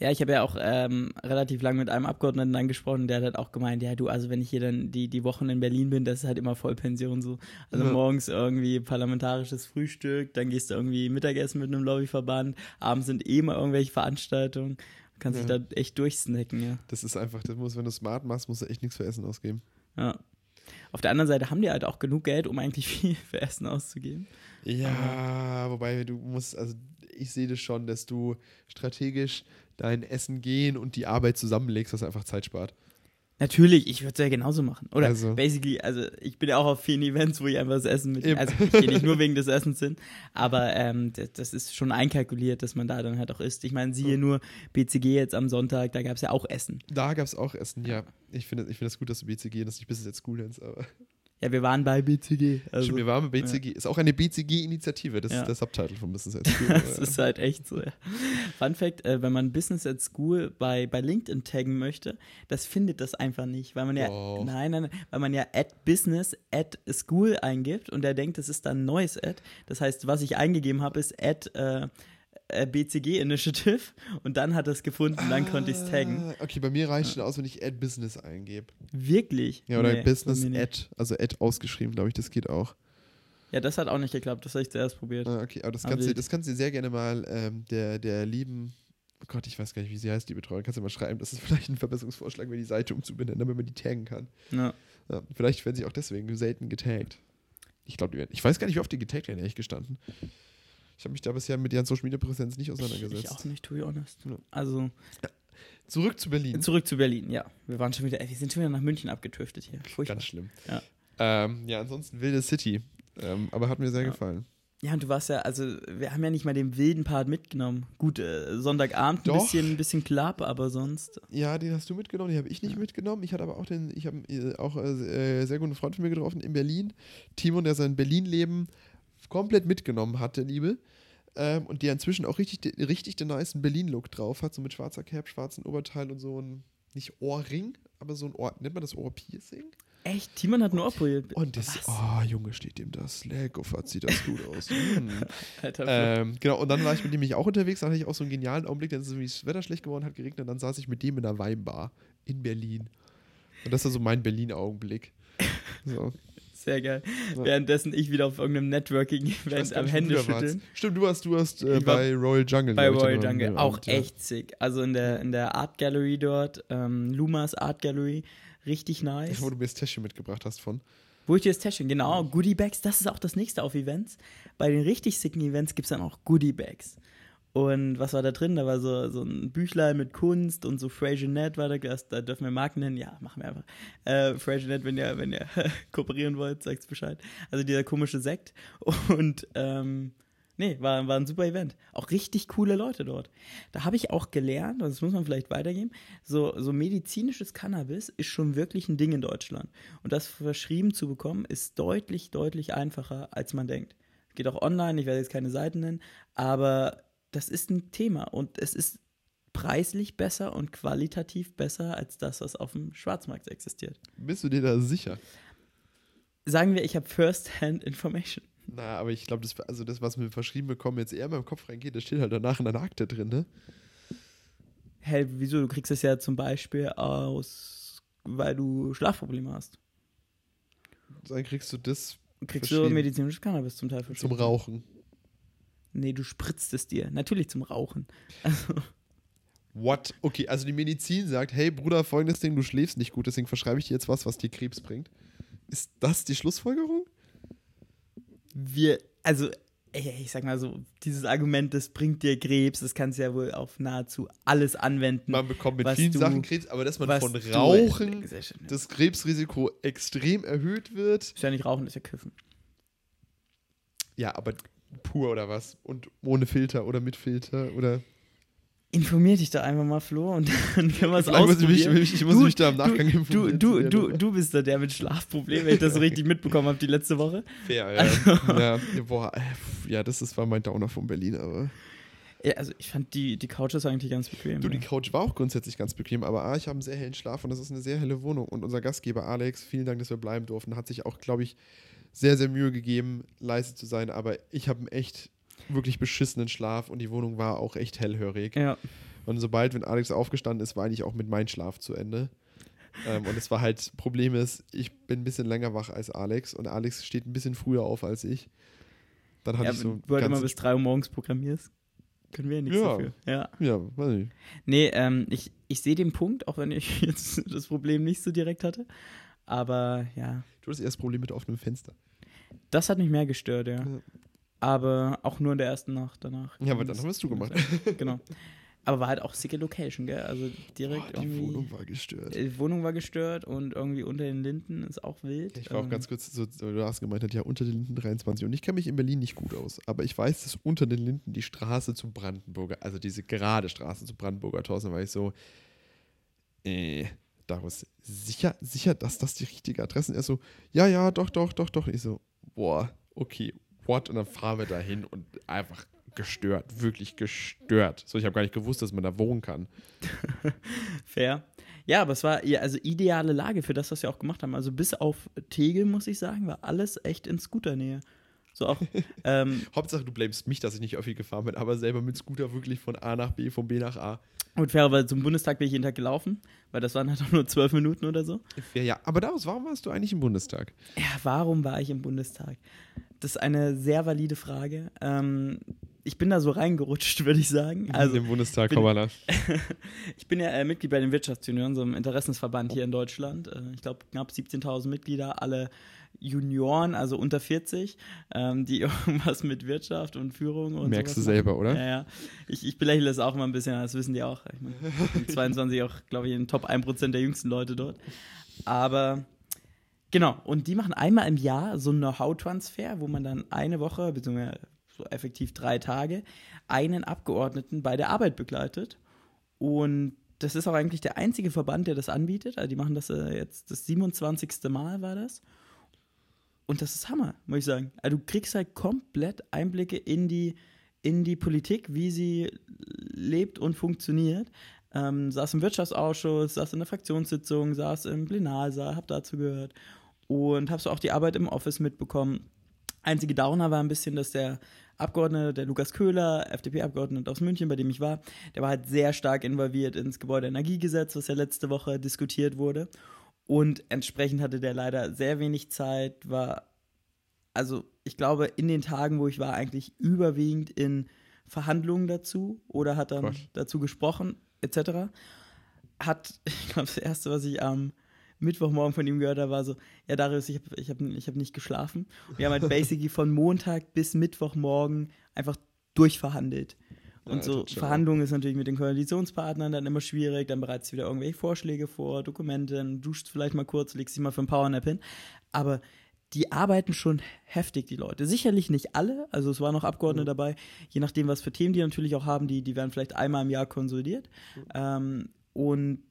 Ja, ich habe ja auch ähm, relativ lang mit einem Abgeordneten dann gesprochen, der hat halt auch gemeint, ja du, also wenn ich hier dann die, die Wochen in Berlin bin, das ist halt immer Vollpension so. Also Ja. morgens irgendwie parlamentarisches Frühstück, dann gehst du irgendwie Mittagessen mit einem Lobbyverband, abends sind eh mal irgendwelche Veranstaltungen, kannst Ja. dich da echt durchsnacken, ja. Das ist einfach, das muss, wenn du smart machst, musst du echt nichts für Essen ausgeben. ja. Auf der anderen Seite haben die halt auch genug Geld, um eigentlich viel für Essen auszugeben. Ja, wobei du musst, also ich sehe das schon, dass du strategisch dein Essen gehen und die Arbeit zusammenlegst, was einfach Zeit spart. Natürlich, ich würde es ja genauso machen. Oder Also- basically, also ich bin ja auch auf vielen Events, wo ich einfach das Essen mit. Eben. Also ich gehe nicht nur wegen des Essens hin, aber ähm, das, das ist schon einkalkuliert, dass man da dann halt auch isst. Ich meine, siehe Ja. nur BCG jetzt am Sonntag, da gab es ja auch Essen. Da gab es auch Essen, ja. Ich finde ich find das gut, dass du BCG das nicht bis jetzt cool nennst, aber Ja, wir waren bei BCG. Also, Stimmt, wir waren bei BCG. Ist auch eine BCG-Initiative, das Ja. ist der Subtitle von Business at School. das ist halt echt so. Ja. Fun Fact: äh, Wenn man Business at School bei, bei LinkedIn taggen möchte, das findet das einfach nicht, weil man ja Doch. nein, nein, nein, weil man ja at Business at School eingibt und er denkt, das ist dann ein neues Ad. Das heißt, was ich eingegeben habe, ist at äh, BCG Initiative und dann hat er es gefunden, dann konnte ich es taggen. Ah, Okay, bei mir reicht schon aus, wenn ich Ad Business eingebe. Wirklich? Ja, oder Nee, Business. Ad, also Ad ausgeschrieben, glaube ich, das geht auch. Ja, das hat auch nicht geklappt, das habe ich zuerst probiert. Ah, okay, aber das Ah, kannst, du, das kannst du sehr gerne mal ähm, der, der lieben oh Gott, ich weiß gar nicht, wie sie heißt, die Betreuerin. Kannst du mal schreiben, das ist vielleicht ein Verbesserungsvorschlag, mir die Seite umzubenennen, damit man die taggen kann. Ja. Ja, vielleicht werden sie auch deswegen selten getaggt. Ich glaube. Ich weiß gar nicht, wie oft die getaggt werden, ehrlich gestanden. Ich habe mich da bisher mit deren Social Media Präsenz nicht Ich, auseinandergesetzt. ich auch nicht, to be honest. Ja. Also, Zurück zu Berlin. zurück zu Berlin, ja. Wir waren schon wieder, ey, wir sind schon wieder nach München abgetriftet hier. Furchtbar. Ganz schlimm. Ja. Ähm, ja, ansonsten wilde City. Ähm, aber hat mir sehr Ja. gefallen. Ja, und du warst ja, also, wir haben ja nicht mal den wilden Part mitgenommen. Gut, äh, Sonntagabend ein bisschen, ein bisschen Club, aber sonst. Ja, den hast du mitgenommen, den habe ich nicht mitgenommen. Ich hatte aber auch den, ich habe äh, auch äh, sehr guten Freund von mir getroffen in Berlin. Timon, der sein Berlin-Leben komplett mitgenommen hat, der Liebe. Ähm, und der inzwischen auch richtig, de- richtig den niceen Berlin-Look drauf hat, so mit schwarzer Cap, schwarzen Oberteil und so ein, nicht Ohrring, aber so ein Ohr, nennt man das Ohrpiercing? Echt, Timon hat nur Opel. Und das, Was? oh Junge, steht dem das. Legofat sieht das gut aus. Hm. Alter, Ähm, genau, und dann war ich mit dem mich auch unterwegs, dann hatte ich auch so einen genialen Augenblick, dann ist irgendwie das Wetter schlecht geworden, hat geregnet, und dann saß ich mit dem in einer Weinbar in Berlin. Und das war so mein Berlin-Augenblick. So. Sehr geil. Ja. Währenddessen ich wieder auf irgendeinem Networking-Event am Händeschütteln. warst. Stimmt, du hast, du hast äh, bei Royal Jungle. Bei ich, Royal Jungle. Auch Abend, ja. echt sick. Also in der, in der Art Gallery dort, ähm, Lumas Art Gallery, richtig nice. Wo du mir das Täschchen mitgebracht hast von. Wo ich dir das Täschchen, genau, Goodie Bags, das ist auch das nächste auf Events. Bei den richtig sicken Events gibt es dann auch Goodie Bags. Und was war da drin? Da war so, so ein Büchlein mit Kunst und so Frasier.net war da, da dürfen wir Marken nennen. Ja, machen wir einfach. Äh, Frasier.net, wenn ihr, wenn ihr kooperieren wollt, sagt's Bescheid. Also dieser komische Sekt. Und ähm, nee, war, war ein super Event. Auch richtig coole Leute dort. Da habe ich auch gelernt, und das muss man vielleicht weitergeben, so, so medizinisches Cannabis ist schon wirklich ein Ding in Deutschland. Und das verschrieben zu bekommen, ist deutlich, deutlich einfacher, als man denkt. Geht auch online, ich werde jetzt keine Seiten nennen, aber das ist ein Thema und es ist preislich besser und qualitativ besser als das, was auf dem Schwarzmarkt existiert. Bist du dir da sicher? Sagen wir, ich habe First-Hand Information. Na, aber ich glaube, das, also das, was wir verschrieben bekommen, jetzt eher in meinem Kopf reingeht, das steht halt danach in einer Akte drin, ne? Hä, wieso? Du kriegst es ja zum Beispiel aus, weil du Schlafprobleme hast. Dann kriegst du das Kriegst du medizinisches Cannabis zum Teil zum verschrieben. Rauchen. Nee, du spritzt es dir. Natürlich zum Rauchen. Also, What? Okay, also die Medizin sagt, hey Bruder, folgendes Ding, du schläfst nicht gut, deswegen verschreibe ich dir jetzt was, was dir Krebs bringt. Ist das die Schlussfolgerung? wir, also, ich sag mal so, dieses Argument, das bringt dir Krebs, das kannst du ja wohl auf nahezu alles anwenden. Man bekommt mit vielen du- Sachen Krebs, aber dass man von Rauchen das Krebsrisiko extrem erhöht wird. ist ja nicht rauchen, ist ja kiffen. Ja, aber pur oder was? Und ohne Filter oder mit Filter oder. Informier dich da einfach mal, Flo, und dann können wir es Vielleicht muss ich, mich, ausprobieren. ich muss Du- mich da im Nachgang Du, informieren. du, du, du bist da der mit Schlafproblemen, wenn ich das so richtig mitbekommen habe die letzte Woche. Fair, ja. ja. Boah, äh, ja, das ist, war mein Downer von Berlin, aber. Ja, also ich fand die, die Couch ist eigentlich ganz bequem. Du, die ja. Couch war auch grundsätzlich ganz bequem, aber A, ich habe einen sehr hellen Schlaf und das ist eine sehr helle Wohnung. Und unser Gastgeber Alex, vielen Dank, dass wir bleiben durften, hat sich auch, glaube ich, sehr, sehr Mühe gegeben, leise zu sein. Aber ich habe einen echt wirklich beschissenen Schlaf und die Wohnung war auch echt hellhörig. ja. Und sobald, wenn Alex aufgestanden ist, war eigentlich auch mit meinem Schlaf zu Ende. ähm, und es war halt, Problem ist, ich bin ein bisschen länger wach als Alex und Alex steht ein bisschen früher auf als ich. Dann hatte ja ich so du halt immer bis 3 Uhr morgens programmierst. Können wir ja nichts Ja. dafür. Ja. Ja, weiß nicht. Nee, ähm, ich, ich sehe den Punkt, auch wenn ich jetzt das Problem nicht so direkt hatte. Aber ja, Du hast erst Problem mit offenem Fenster. das hat mich mehr gestört, ja. Ja. Aber auch nur in der ersten Nacht danach. Ja, aber Das- dann hast du gemacht. Genau. Aber war halt auch sicke Location, gell? Also direkt Boah, die irgendwie. Wohnung war gestört. Die Wohnung war gestört und irgendwie unter den Linden ist auch wild. Ich war auch Ähm, ganz kurz, so, du hast gemeint, ja, unter den Linden 23. Und ich kenne mich in Berlin nicht gut aus. Aber ich weiß, dass unter den Linden die Straße zum Brandenburger, also diese gerade Straße zum Brandenburger Tor, war ich so, äh, da was sicher, sicher, dass das die richtige Adresse ist. Er so, ja, ja, doch, doch, doch, doch. Ich so, boah, okay, what? Und dann fahren wir da hin und einfach gestört, wirklich gestört. So, ich habe gar nicht gewusst, dass man da wohnen kann. Fair. Ja, aber es war also ideale Lage für das, was wir auch gemacht haben. Also bis auf Tegel, muss ich sagen, war alles echt in Scooternähe. So auch, ähm, Hauptsache, du blamest mich, dass ich nicht viel gefahren bin, aber selber mit Scooter wirklich von A nach B, von B nach A. und fairerweise zum Bundestag bin ich jeden Tag gelaufen, weil das waren halt auch nur zwölf Minuten oder so. Ja, ja, aber daraus, warum warst du eigentlich im Bundestag? Ja, warum war ich im Bundestag? Das ist eine sehr valide Frage. Ähm, ich bin da so reingerutscht, würde ich sagen. Also im Bundestag man da. ich bin ja äh, Mitglied bei den Wirtschaftsjunioren, so einem Interessensverband hier in Deutschland. Äh, ich glaube, knapp 17.000 Mitglieder, alle Junioren, also unter 40, ähm, die irgendwas mit Wirtschaft und Führung und Merkst du sowas machen. selber, oder? Ja, ja. Ich, ich belächle das auch immer ein bisschen, das wissen die auch. Ich meine, ich bin 22 auch, glaube ich, in den Top 1% der jüngsten Leute dort. Aber genau, und die machen einmal im Jahr so einen Know-how-Transfer, wo man dann eine Woche, beziehungsweise so effektiv drei Tage, einen Abgeordneten bei der Arbeit begleitet. Und das ist auch eigentlich der einzige Verband, der das anbietet. Also die machen das äh, jetzt das 27. Mal war das. Und das ist Hammer, muss ich sagen. Also du kriegst halt komplett Einblicke in die, in die Politik, wie sie lebt und funktioniert. Ähm, saß im Wirtschaftsausschuss, saß in der Fraktionssitzung, saß im Plenarsaal, hab dazu gehört und hab so auch die Arbeit im Office mitbekommen. Einzige Downer war ein bisschen, dass der Abgeordnete, der Lukas Köhler, FDP-Abgeordnete aus München, bei dem ich war, der war halt sehr stark involviert ins Gebäudeenergiegesetz, was ja letzte Woche diskutiert wurde. Und entsprechend hatte der leider sehr wenig Zeit, war, also ich glaube, in den Tagen, wo ich war, eigentlich überwiegend in Verhandlungen dazu oder hat dann Quatsch. dazu gesprochen, etc. Hat, ich glaube, das Erste, was ich am Mittwochmorgen von ihm gehört habe, war so, ja, Darius, ich habe ich hab, ich hab nicht geschlafen. Wir haben halt basically von Montag bis Mittwochmorgen einfach durchverhandelt. Und so. Verhandlungen ist natürlich mit den Koalitionspartnern dann immer schwierig, dann bereitest du wieder irgendwelche Vorschläge vor, Dokumente, dann duschst vielleicht mal kurz, legst dich mal für einen Powernap hin. Aber die arbeiten schon heftig, die Leute. Sicherlich nicht alle, also es waren noch Abgeordnete dabei, je nachdem, was für Themen die natürlich auch haben, die, die werden vielleicht einmal im Jahr konsolidiert. Ähm, und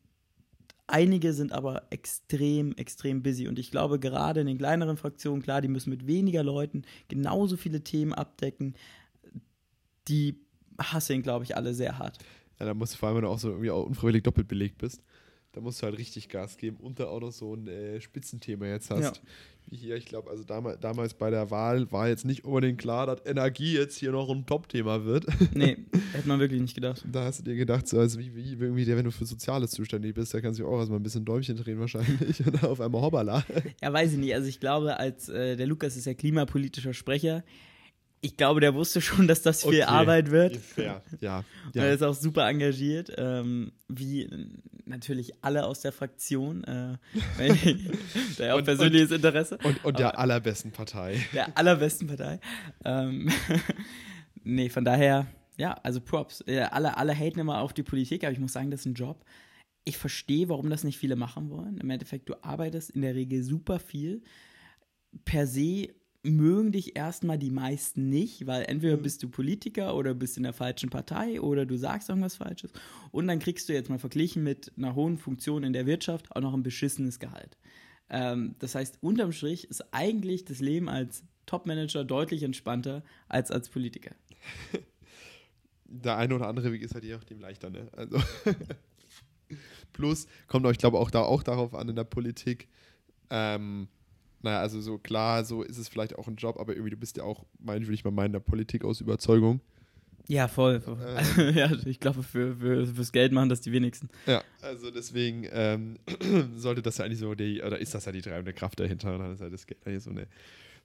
einige sind aber extrem, extrem busy. Und ich glaube, gerade in den kleineren Fraktionen, klar, die müssen mit weniger Leuten genauso viele Themen abdecken. Die hasseln, glaube ich, alle sehr hart. Ja, da musst du vor allem, wenn du auch so irgendwie auch unfreiwillig doppelt belegt bist, da musst du halt richtig Gas geben und da auch noch so ein äh, Spitzenthema jetzt hast. Ja. Wie hier, ich glaube, also damals, damals bei der Wahl war jetzt nicht unbedingt klar, dass Energie jetzt hier noch ein Top-Thema wird. Nee, hätte man wirklich nicht gedacht. da hast du dir gedacht, so, also wie, wie irgendwie der, wenn du für Soziales zuständig bist, da kannst du auch erstmal ein bisschen Däumchen drehen wahrscheinlich und auf einmal hoppala. Ja, weiß ich nicht. Also ich glaube, als äh, der Lukas ist ja klimapolitischer Sprecher. Ich glaube, der wusste schon, dass das viel Okay. Arbeit wird. Fair. Ja. Und er ja. ist auch super engagiert, ähm, wie äh, natürlich alle aus der Fraktion. Äh, da ja auch Und- persönliches Interesse. Und, und der allerbesten Partei. der allerbesten Partei. Ähm, nee, von daher, ja, also Props. Ja, alle, alle haten immer auf die Politik, aber ich muss sagen, das ist ein Job. Ich verstehe, warum das nicht viele machen wollen. Im Endeffekt, du arbeitest in der Regel super viel. Per se mögen dich erstmal die meisten nicht, weil entweder bist du Politiker oder bist in der falschen Partei oder du sagst irgendwas Falsches. Und dann kriegst du jetzt mal verglichen mit einer hohen Funktion in der Wirtschaft auch noch ein beschissenes Gehalt. Ähm, das heißt, unterm Strich ist eigentlich das Leben als Topmanager deutlich entspannter als als Politiker. der eine oder andere Weg ist halt je nachdem leichter, ne? Also Plus kommt auch, ich glaube, auch da auch darauf an in der Politik. Ähm, naja, also so klar, so ist es vielleicht auch ein Job, aber irgendwie du bist ja auch, mein, würde ich mal meinen, in der Politik aus Überzeugung. Ja, voll. voll. Also, ja, ich glaube, für, für, fürs Geld machen das die wenigsten. Ja, also deswegen ähm, sollte das ja eigentlich so die, oder ist das ja die treibende Kraft dahinter und dann ist halt das Geld eigentlich so eine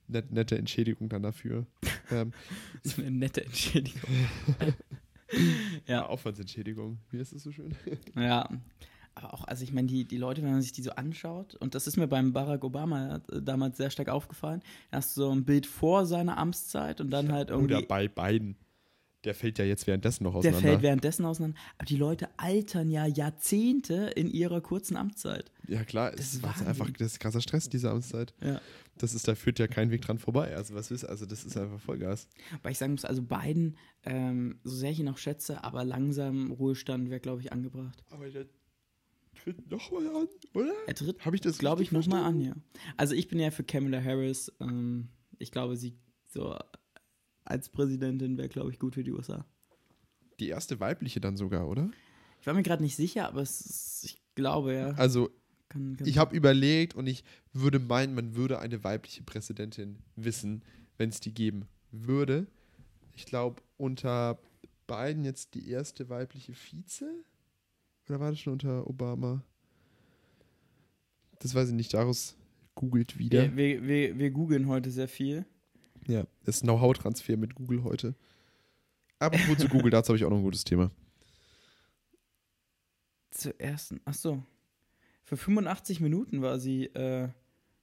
net, nette Entschädigung dann dafür. ähm, So eine nette Entschädigung. ja, ja, Aufwandsentschädigung, wie ist das so schön? ja. Aber auch, also ich meine, die, die Leute, wenn man sich die so anschaut, und das ist mir beim Barack Obama äh, damals sehr stark aufgefallen, da hast du so ein Bild vor seiner Amtszeit und dann halt irgendwie. Oder bei beiden. Der fällt ja jetzt währenddessen noch Der auseinander. fällt währenddessen auseinander. Aber die Leute altern ja Jahrzehnte in ihrer kurzen Amtszeit. Ja, klar, Das es ist einfach das ist krasser Stress dieser Amtszeit. Ja. Das ist, da führt ja kein Weg dran vorbei. Also, was ist, also, das ist einfach Vollgas. Weil ich sagen muss, also beiden, ähm, so sehr ich ihn auch schätze, aber langsam Ruhestand wäre, glaube ich, angebracht. Aber der tritt nochmal an, oder? Er tritt, Habe ich das glaube ich, nochmal an, ja. Also ich bin ja für Kamala Harris. Ähm, ich glaube, sie so als Präsidentin wäre, glaube ich, gut für die USA. Die erste weibliche dann sogar, oder? Ich war mir gerade nicht sicher, aber ist, ich glaube, ja. Also, Kann, kann ich habe überlegt und ich würde meinen, man würde eine weibliche Präsidentin wissen, wenn es die geben würde. Ich glaube, unter Biden jetzt die erste weibliche Vize? Oder war das schon unter Obama? Das weiß ich nicht. Daraus googelt wieder. wir, wir, wir, wir googeln heute sehr viel. Ja, das ist Know-how-Transfer mit Google heute. Apropos zu Google, dazu habe ich auch noch ein gutes Thema. Zur ersten, ach so. Für 85 Minuten war sie äh,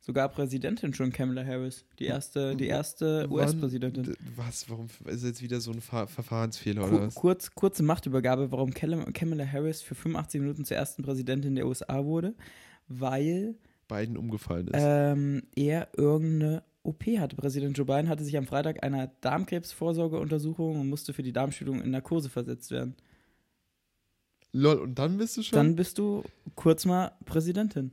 sogar Präsidentin schon, Kamala Harris. Die erste, die erste US-Präsidentin. Was? Warum ist jetzt wieder so ein Ver Verfahrensfehler Ku oder was? kurz, kurze Machtübergabe, warum Kamala Harris für 85 Minuten zur ersten Präsidentin der USA wurde. Weil Biden umgefallen ist. ähm, er irgendeine OP hatte. Präsident Joe Biden hatte sich am Freitag einer Darmkrebsvorsorgeuntersuchung und musste für die Darmspiegelung in Narkose versetzt werden. Lol, und dann bist du schon. Dann bist du kurz mal Präsidentin.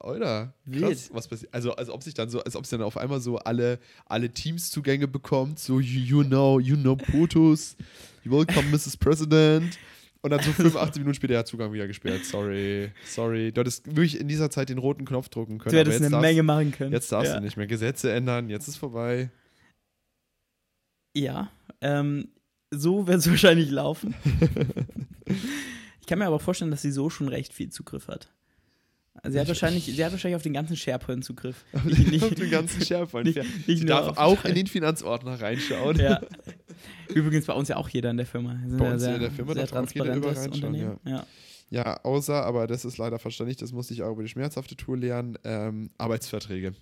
Wild. Krass, was passiert? Also, als ob sich dann so, als ob sie dann auf einmal so alle, alle Teams-Zugänge bekommt, so you, you know, you know POTUS, welcome Mrs. President. Und dann so 85 Minuten später ja Zugang wieder gesperrt. Sorry, sorry. Du hättest wirklich in dieser Zeit den roten Knopf drücken können. Du hättest eine darfst, Menge machen können. Jetzt darfst ja. du nicht mehr Gesetze ändern, jetzt ist vorbei. Ja, ähm, so wird es wahrscheinlich laufen. ich kann mir aber vorstellen, dass sie so schon recht viel Zugriff hat. Sie hat wahrscheinlich, sie hat wahrscheinlich auf den ganzen SharePoint Zugriff. Nicht- auf den ganzen SharePoint. nicht- Ja. nicht Sie darf auch in den Finanzordner reinschauen. Ja. Übrigens bei uns ja auch jeder in der Firma. Bei ja uns sehr, in der Firma sehr darf auch jeder reinschauen, Unternehmen. Ja. Ja, außer, aber das ist leider verständlich, das musste ich auch über die schmerzhafte Tour lernen, ähm, Arbeitsverträge.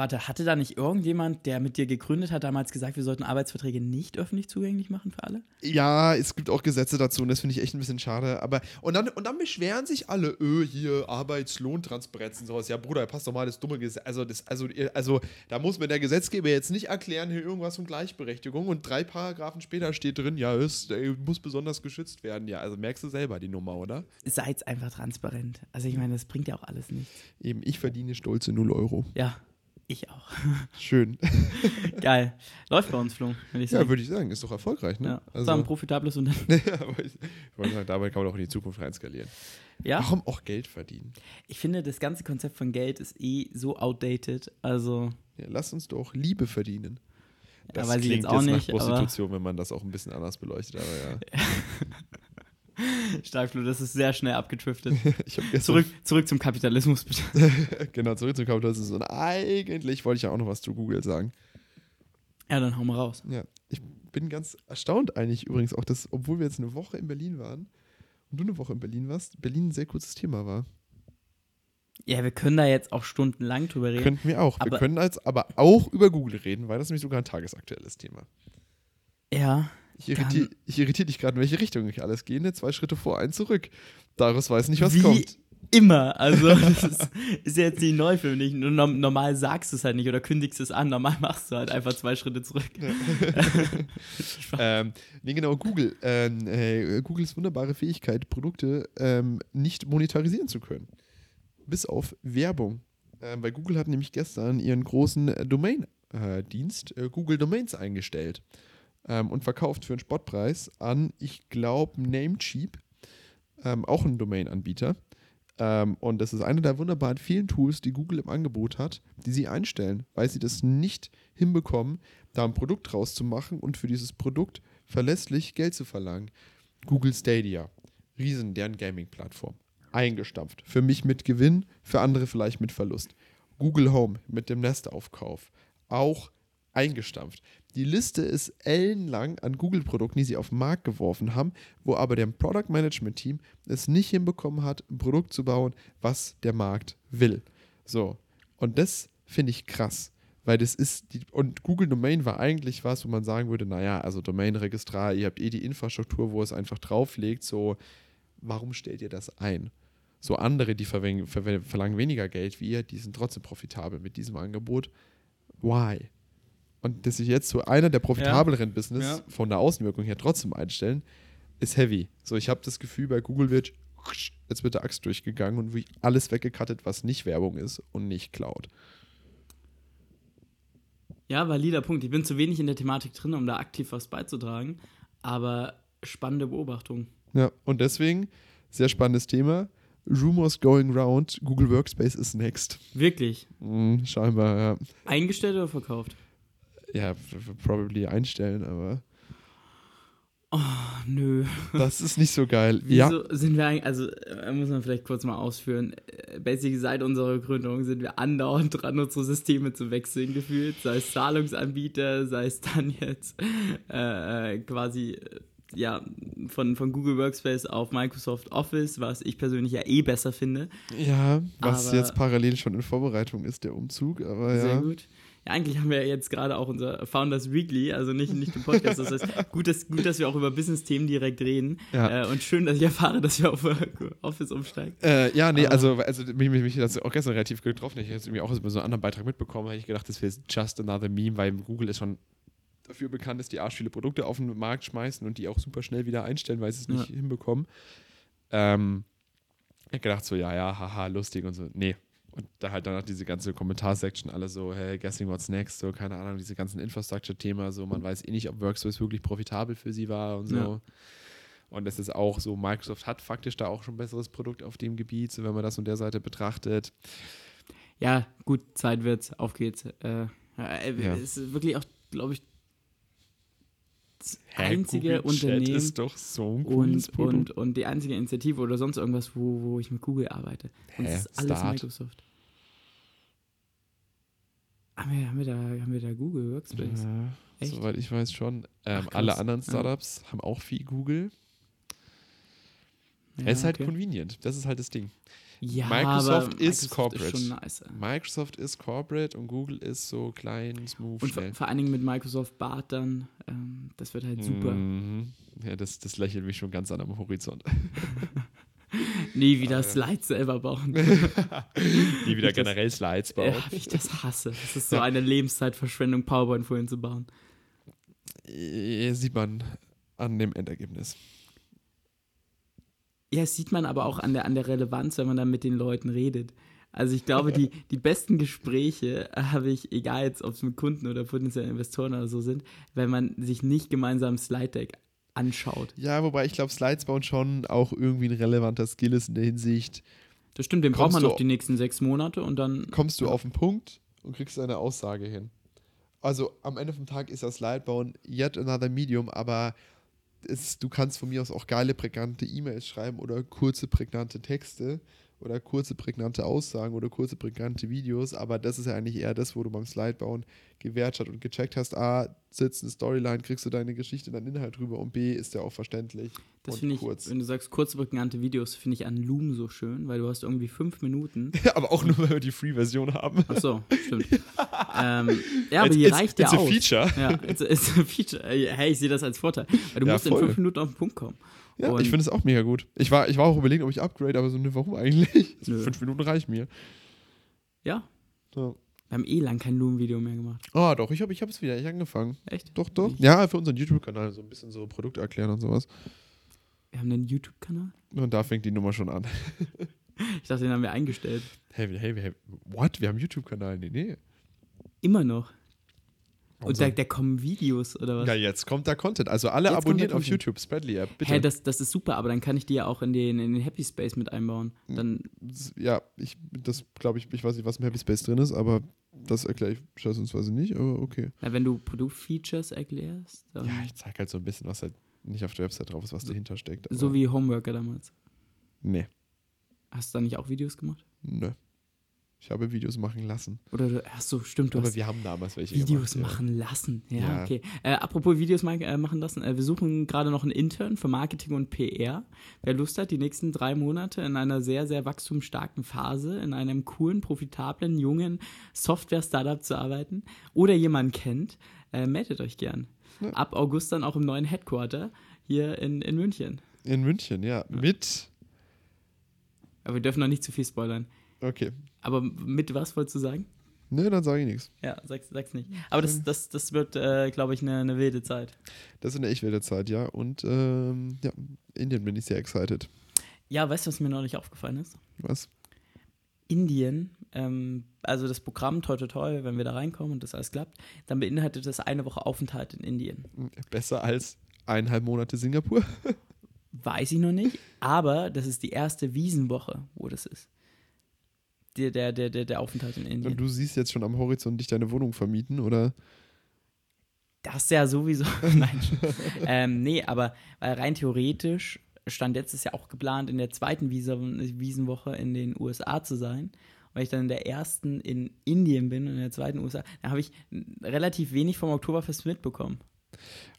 Warte, hatte da nicht irgendjemand, der mit dir gegründet hat, damals gesagt, wir sollten Arbeitsverträge nicht öffentlich zugänglich machen für alle? Ja, es gibt auch Gesetze dazu und das finde ich echt ein bisschen schade. Aber und dann, und dann beschweren sich alle, öh, hier Arbeitslohntransparenz und sowas. Ja, Bruder, passt doch mal das dumme Gesetz. Also, das, also, also, da muss mir der Gesetzgeber jetzt nicht erklären, hier irgendwas von Gleichberechtigung und drei Paragraphen später steht drin, ja, es äh, muss besonders geschützt werden. Ja, also merkst du selber die Nummer, oder? Seid einfach transparent. Also ich meine, das bringt ja auch alles nichts. Eben, ich verdiene stolze 0 Euro. Ja, ich auch. Schön. Geil. Läuft bei uns, Flo, würde ich Ja, sagen. würde ich sagen, ist doch erfolgreich, ne? Ja, Also, war ein profitables Unternehmen. ja, aber ich, ich wollte sagen, dabei kann man auch in die Zukunft reinskalieren. Ja, Warum auch Geld verdienen? ich finde, das ganze Konzept von Geld ist eh so outdated. Also, Ja, lass uns doch Liebe verdienen. ja, weiß ich jetzt auch nach nicht, aber Prostitution, wenn man das auch ein bisschen anders beleuchtet, aber ja. stark, Flo, das ist sehr schnell gestern Zurück, zurück zum Kapitalismus, bitte. genau zurück zum Kapitalismus und eigentlich wollte ich ja auch noch was zu Google sagen. Ja, dann hau mal raus. Ja, ich bin ganz erstaunt eigentlich übrigens auch, dass obwohl wir jetzt eine Woche in Berlin waren und du eine Woche in Berlin warst, Berlin ein sehr kurzes Thema war. Ja, wir können da jetzt auch stundenlang drüber reden. Könnten wir auch. wir können als aber auch über Google reden, weil das nämlich sogar ein tagesaktuelles Thema. ja, Ich irritiere ich irritiere dich gerade, in welche Richtung ich alles gehe. Ne? Zwei Schritte vor, ein zurück. Darius weiß nicht, was Wie kommt. immer. Also, das ist, ist ja jetzt nicht neu für mich. Nur Normal sagst du es halt nicht oder kündigst es an. Normal machst du halt einfach zwei Schritte zurück. Ähm, nee, genau, Google. Ähm, äh, Googles wunderbare Fähigkeit, Produkte ähm, nicht monetarisieren zu können. Bis auf Werbung. Ähm, weil Google hat nämlich gestern ihren großen äh, Domain-Dienst äh, Google Domains eingestellt ähm, und verkauft für einen Spottpreis an, ich glaube, Namecheap, ähm, auch ein Domain-Anbieter. Ähm, und das ist eine der wunderbaren vielen Tools, die Google im Angebot hat, die sie einstellen, weil sie das nicht hinbekommen, da ein Produkt draus zu machen und für dieses Produkt verlässlich Geld zu verlangen. Google Stadia, Riesen, deren Gaming-Plattform, eingestampft. Für mich mit Gewinn, für andere vielleicht mit Verlust. Google Home mit dem Nestaufkauf, auch eingestampft. Die Liste ist ellenlang an Google-Produkten, die sie auf den Markt geworfen haben, wo aber der Product Management Team es nicht hinbekommen hat, ein Produkt zu bauen, was der Markt will. So. Und das finde ich krass. Weil das ist, die, und Google Domain war eigentlich was, wo man sagen würde, naja, also Domain-Registrar, ihr habt eh die Infrastruktur, wo es einfach drauflegt, so, warum stellt ihr das ein? So andere, die verlangen weniger Geld wie ihr, die sind trotzdem profitabel mit diesem Angebot. Why? Und dass sich jetzt so einer der profitableren Business Ja. von der Außenwirkung her trotzdem einstellen, ist heavy. So, ich habe das Gefühl, bei Google wird jetzt wird der Axt durchgegangen und wie alles weggekattet, was nicht Werbung ist und nicht Cloud. Ja, valider Punkt. Ich bin zu wenig in der Thematik drin, um da aktiv was beizutragen. Aber spannende Beobachtung. Ja, und deswegen, sehr spannendes Thema. Rumors going round, Google Workspace is next. Wirklich. Hm, scheinbar, ja. Eingestellt oder verkauft? Ja, probably einstellen, aber nö. Das ist nicht so geil. Wieso ja. sind wir eigentlich, also äh, muss man vielleicht kurz mal ausführen, äh, basically seit unserer Gründung sind wir andauernd dran, unsere Systeme zu wechseln gefühlt, sei es Zahlungsanbieter, sei es dann jetzt äh, äh quasi ja, von, von Google Workspace auf Microsoft Office, was ich persönlich ja eh besser finde. Ja, was aber jetzt parallel schon in Vorbereitung ist, der Umzug, aber ja. Sehr gut. Ja, eigentlich haben wir jetzt gerade auch unser Founders Weekly, also nicht, nicht den Podcast. Das heißt, gut, dass, gut, dass wir auch über Business-Themen direkt reden. Ja. Äh, und schön, dass ich erfahre, dass wir auf Office umsteigen. Äh, ja, nee, also, also mich, mich, mich das auch gestern relativ getroffen. Ich habe irgendwie auch so einen anderen Beitrag mitbekommen, habe ich gedacht, das wäre just another meme, weil Google ist schon dafür bekannt ist, die arsch viele Produkte auf den Markt schmeißen und die auch super schnell wieder einstellen, weil sie es nicht ja. hinbekommen. Ähm, ich habe gedacht so, ja, ja, haha, lustig und so. Nee, und da halt danach diese ganze Kommentarsection, alle so, hey, guessing what's next, so, keine Ahnung, diese ganzen Infrastructure-Thema, so, man weiß eh nicht, ob Workspace wirklich profitabel für sie war und so. Ja. Und es ist auch so, Microsoft hat faktisch da auch schon ein besseres Produkt auf dem Gebiet, so wenn man das von der Seite betrachtet. Ja, gut, Zeit wird's, auf geht's. Äh, äh, ja. Es ist wirklich auch, glaube ich, das Hä, einzige Unternehmen ist doch so ein und, und, und die einzige Initiative oder sonst irgendwas, wo, wo ich mit Google arbeite. Und Hä? das ist alles Start. Microsoft. Haben wir, haben, wir da, haben wir da Google Workspace? Ja, Echt? Soweit ich weiß schon. Ähm, Ach, alle anderen Startups ja. haben auch viel Google. Ja, es ist halt okay. convenient. Das ist halt das Ding. Ja, Microsoft, ist Microsoft corporate. Ist nice, Microsoft ist corporate und Google ist so klein, smooth, und schnell. Vor, allen Dingen mit Microsoft Bart dann, ähm, das wird halt super. Mhm. Ja, das, das lächelt mich schon ganz an am Horizont. Nie wieder Slides selber bauen. Nie wieder generell Slides bauen. Ja, ich das hasse. Das ist so ja. eine Lebenszeitverschwendung, PowerPoint-Folien zu bauen. Sieht man an dem Endergebnis. Ja, das sieht man aber auch an der, an der Relevanz, wenn man dann mit den Leuten redet. Also ich glaube, die, die besten Gespräche habe ich, egal jetzt, ob es mit Kunden oder potenziellen Investoren oder so sind, wenn man sich nicht gemeinsam Slide Deck anschaut. Ja, wobei ich glaube, Slides bauen schon auch irgendwie ein relevanter Skill ist in der Hinsicht. Das stimmt, den braucht man noch die nächsten sechs Monate und dann. Kommst du ja. auf den Punkt und kriegst eine Aussage hin. Also am Ende vom Tag ist das Slide bauen yet another medium, aber es, du kannst von mir aus auch geile, prägnante E-Mails schreiben oder kurze, prägnante Texte oder kurze, prägnante Aussagen oder kurze, prägnante Videos, aber das ist ja eigentlich eher das, wo du beim Slide bauen gewertet und gecheckt hast, A, sitzt eine Storyline, kriegst du deine Geschichte, deinen Inhalt drüber und B, ist der auch verständlich. Das finde ich, kurz. wenn du sagst kurze, prägnante Videos, finde ich an Loom so schön, weil du hast irgendwie fünf Minuten. Ja, aber auch nur, weil wir die Free-Version haben. Ach so, stimmt. ähm, ja, aber die it's, reicht it's ja aus. Feature. Ja, it's, it's a Feature. Hey, ich sehe das als Vorteil, weil du ja, musst voll. in fünf Minuten auf den Punkt kommen. Ja, und ich finde es auch mega gut. Ich war, ich war auch überlegen, ob ich upgrade, aber so, ne, warum eigentlich? Nö. Fünf Minuten reichen mir. Ja. So. Wir haben eh lang kein Loom-Video mehr gemacht. Ah, oh, doch, ich habe ich es wieder echt angefangen. Echt? Doch, doch. Ja, für unseren YouTube-Kanal, so ein bisschen so Produkte erklären und sowas. Wir haben einen YouTube-Kanal? Und da fängt die Nummer schon an. ich dachte, den haben wir eingestellt. Hey, hey, hey, what? Wir haben einen YouTube-Kanal? Nee, nee. Immer noch. Und da, da, kommen Videos oder was? Ja, jetzt kommt da Content. Also alle jetzt abonniert auf YouTube, Spreadly App, bitte. Hä, das, das ist super, aber dann kann ich die ja auch in den, in den Happy Space mit einbauen. Dann ja, ich, das glaube ich, ich weiß nicht, was im Happy Space drin ist, aber das erkläre ich schätzungsweise nicht, aber okay. Na, wenn du Produktfeatures erklärst. ja, ich zeige halt so ein bisschen, was halt nicht auf der Website drauf ist, was so, dahinter steckt. So wie Homeworker damals. Nee. Hast du da nicht auch Videos gemacht? Nö. Ich habe Videos machen lassen. Oder du, ach so, stimmt. Du Aber wir haben damals welche Videos gemacht, machen ja. lassen. Ja, ja. okay. Äh, apropos Videos ma äh, machen lassen. Äh, wir suchen gerade noch einen Intern für Marketing und PR. Wer Lust hat, die nächsten drei Monate in einer sehr, sehr wachstumsstarken Phase, in einem coolen, profitablen, jungen Software-Startup zu arbeiten oder jemanden kennt, äh, meldet euch gern. Ja. Ab August dann auch im neuen Headquarter hier in, in München. In München, ja. Mit. Aber wir dürfen noch nicht zu viel spoilern. Okay. Aber mit was wolltest du sagen? Nö, dann sage ich nichts. Ja, sag's, sag's nicht. Aber das, das, das wird, äh, glaube ich, eine, eine wilde Zeit. Das ist eine echt wilde Zeit, ja. Und ähm, ja, Indien bin ich sehr excited. Ja, weißt du, was mir noch nicht aufgefallen ist? Was? Indien, ähm, also das Programm toi toi toi, wenn wir da reinkommen und das alles klappt, dann beinhaltet das eine Woche Aufenthalt in Indien. Besser als eineinhalb Monate Singapur? Weiß ich noch nicht, aber das ist die erste Wiesenwoche, wo das ist der, der, der, der Aufenthalt in Indien. Und du siehst jetzt schon am Horizont dich deine Wohnung vermieten, oder? Das ja sowieso. Nein. ähm, nee, aber weil rein theoretisch stand letztes Jahr auch geplant, in der zweiten Wiesen Wiesenwoche in den USA zu sein. Weil ich dann in der ersten in Indien bin und in der zweiten USA, da habe ich relativ wenig vom Oktoberfest mitbekommen.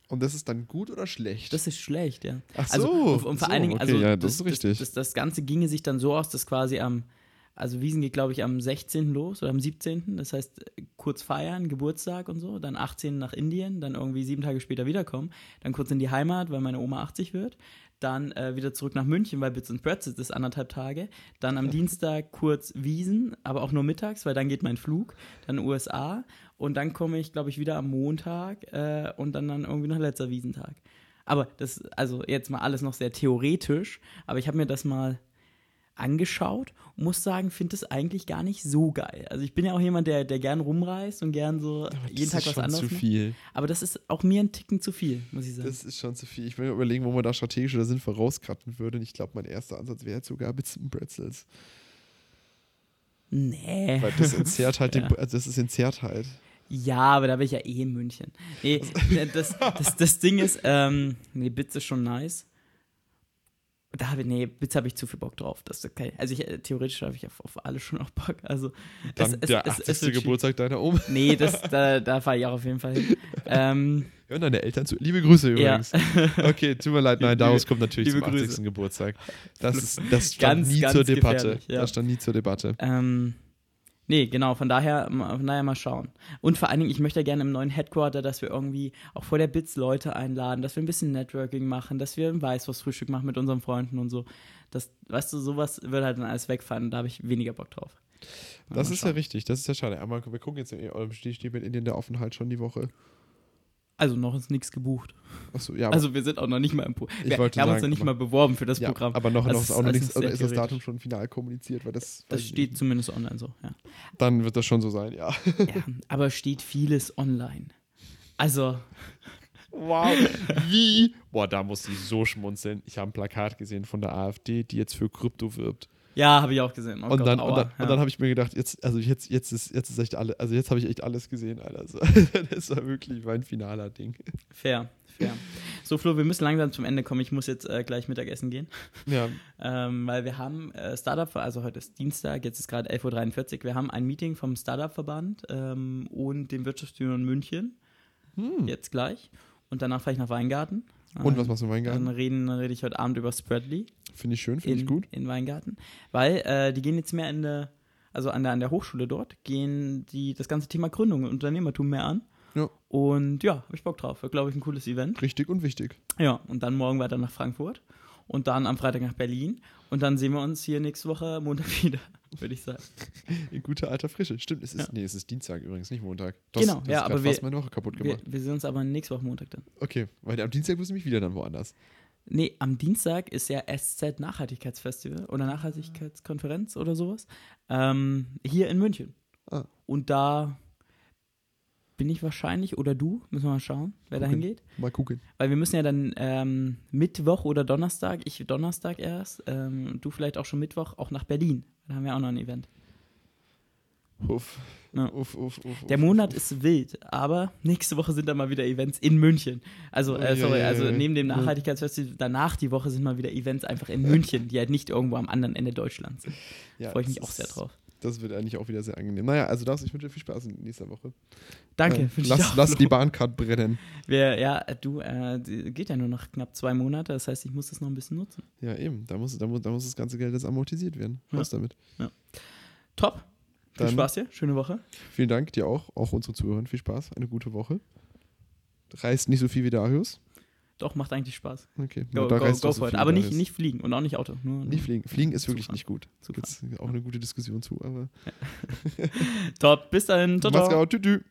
Und das ist dann gut oder schlecht? Das ist schlecht, ja. Ach so, also, und, und vor so, allen Dingen, okay, also ja, das ist richtig. Das, das, das Ganze ginge sich dann so aus, dass quasi am, also Wiesen geht, glaube ich, am 16. los oder am 17. Das heißt, kurz feiern, Geburtstag und so, dann 18. nach Indien, dann irgendwie sieben Tage später wiederkommen, dann kurz in die Heimat, weil meine Oma 80 wird, dann äh, wieder zurück nach München, weil Bits and Pretzels ist anderthalb Tage, dann am Dienstag kurz Wiesen, aber auch nur mittags, weil dann geht mein Flug, dann USA und dann komme ich, glaube ich, wieder am Montag äh, und dann, dann irgendwie noch letzter Wiesentag. Aber das, also jetzt mal alles noch sehr theoretisch, aber ich habe mir das mal angeschaut und muss sagen, finde es eigentlich gar nicht so geil. Also ich bin ja auch jemand, der, der gern rumreist und gern so jeden das Tag ist was schon anderes zu macht. viel. Aber das ist auch mir ein Ticken zu viel, muss ich sagen. Das ist schon zu viel. Ich will mir überlegen, wo man da strategisch oder sinnvoll rauscutten würde. Und ich glaube, mein erster Ansatz wäre jetzt sogar Bits and Pretzels. nee. Weil das entzerrt halt, Ja. den, also das ist entzerrt halt. Ja, aber da bin ich ja eh in München. Nee, das, das, das Ding ist, ähm, nee, Bits ist schon nice. Da habe ich, nee, Bits habe ich zu viel Bock drauf. Das okay. Also ich, äh, theoretisch habe ich auf, auf alles schon auch Bock. Also Dann es, der es, 80. es. Geburtstag deiner Oma. Nee, das, da, da fahre ich auch auf jeden Fall hin. ähm, Hören deine Eltern zu. Liebe Grüße ja. übrigens. Okay, tut mir leid, nein, Darius kommt natürlich liebe zum 80. Grüße. Geburtstag. Das, ist, das stand Ganz, nie ganz zur Debatte. ja. Das stand nie zur Debatte. Ähm, nee, genau, von daher, von daher mal schauen. Und vor allen Dingen, ich möchte ja gerne im neuen Headquarter, dass wir irgendwie auch vor der Bits Leute einladen, dass wir ein bisschen Networking machen, dass wir ein Weißwurstfrühstück machen mit unseren Freunden und so. Das, weißt du, sowas wird halt dann alles wegfallen und da habe ich weniger Bock drauf. Mal Das mal ist ja richtig, das ist ja schade. Aber wir gucken jetzt in eurem Stichstieb in Indien der Aufenthalt schon die Woche. Also noch ist nichts gebucht. Achso, ja, Also wir sind auch noch nicht mal im Pro Ich wir, haben uns sagen, noch nicht mal beworben für das ja, Programm. aber noch, Das noch ist auch noch nichts, oder ist das. Datum schon final kommuniziert? Weil das, Das steht nicht. zumindest online so, ja. Dann wird das schon so sein, ja. ja. Aber steht vieles online. Also, Wow. Wie? Boah, da muss ich so schmunzeln. Ich habe ein Plakat gesehen von der AfD, die jetzt für Krypto wirbt. Ja, habe ich auch gesehen. Oh und, Gott, dann, und, dann, ja. dann habe ich mir gedacht, jetzt, also jetzt, jetzt ist, jetzt ist echt alle, also jetzt habe ich echt alles gesehen, Alter. Also, das war wirklich mein finaler Ding. Fair, fair. So, Flo, wir müssen langsam zum Ende kommen. Ich muss jetzt äh, gleich Mittagessen gehen. Ja, Ähm, weil wir haben äh, Startup, also heute ist Dienstag, jetzt ist gerade 11.43 Uhr. Wir haben ein Meeting vom Startup-Verband ähm, und dem Wirtschaftsunion München. Hm. Jetzt gleich. Und danach fahre ich nach Weingarten. Und Ähm, was machst du im Dann Weingarten? reden, dann rede ich heute Abend über Spreadly Finde ich schön, finde ich gut. in Weingarten. Weil äh, die gehen jetzt mehr in der, also an der, an der Hochschule dort, gehen die das ganze Thema Gründung und Unternehmertum mehr an. Ja. Und ja, habe ich Bock drauf. Wird, glaube ich, ein cooles Event. Richtig und wichtig. Ja, und dann morgen weiter nach Frankfurt und dann am Freitag nach Berlin und dann sehen wir uns hier nächste Woche Montag wieder, würde ich sagen. In guter alter Frische. Stimmt, es ist, Ja. nee, es ist Dienstag übrigens, nicht Montag. Genau, das ja, ist aber wir- fast meine Woche kaputt Wir, gemacht. wir sehen uns aber nächste Woche Montag dann. Okay, weil am Dienstag bist du mich wieder dann woanders. Nee, am Dienstag ist ja SZ Nachhaltigkeitsfestival oder Nachhaltigkeitskonferenz oder sowas. Ähm, hier in München. Ah. Und da bin ich wahrscheinlich oder du, müssen wir mal schauen, wer da hingeht. Mal gucken. Weil wir müssen ja dann ähm, Mittwoch oder Donnerstag, ich Donnerstag erst, ähm, du vielleicht auch schon Mittwoch, auch nach Berlin. Da haben wir auch noch ein Event. Uff. Ja. Uff, uff, uff, Der Monat ist wild, aber nächste Woche sind dann mal wieder Events in München. Also, äh, sorry, also neben dem. Nachhaltigkeitsfestival, danach die Woche sind mal wieder Events einfach in München, die halt nicht irgendwo am anderen Ende Deutschlands sind. Freue ich mich auch sehr drauf. Das wird eigentlich auch wieder sehr angenehm. Naja, also das, ich wünsche dir viel Spaß in nächster Woche. Danke, Äh, lass, lass die Bahncard brennen. Wir, ja, du, äh, geht ja nur noch knapp zwei Monate, das heißt, ich muss das noch ein bisschen nutzen. Ja, eben. Da muss, da muss, da muss das ganze Geld jetzt amortisiert werden. Ja. Was damit? Top. Viel Dann- Spaß dir, schöne Woche. Vielen Dank dir auch, auch unsere Zuhörer. Viel Spaß, eine gute Woche. Reist nicht so viel wie Darius. Doch, macht eigentlich Spaß. Okay, Go, da go, go so for it. Aber nicht, nicht fliegen und auch nicht Auto. Nur, Nicht fliegen. Fliegen ist wirklich Zugfahren. nicht gut. Gibt auch eine gute Diskussion zu. Aber Top, bis dahin. Ciao, Mach's ciao. gut. Tschüss. tschüss.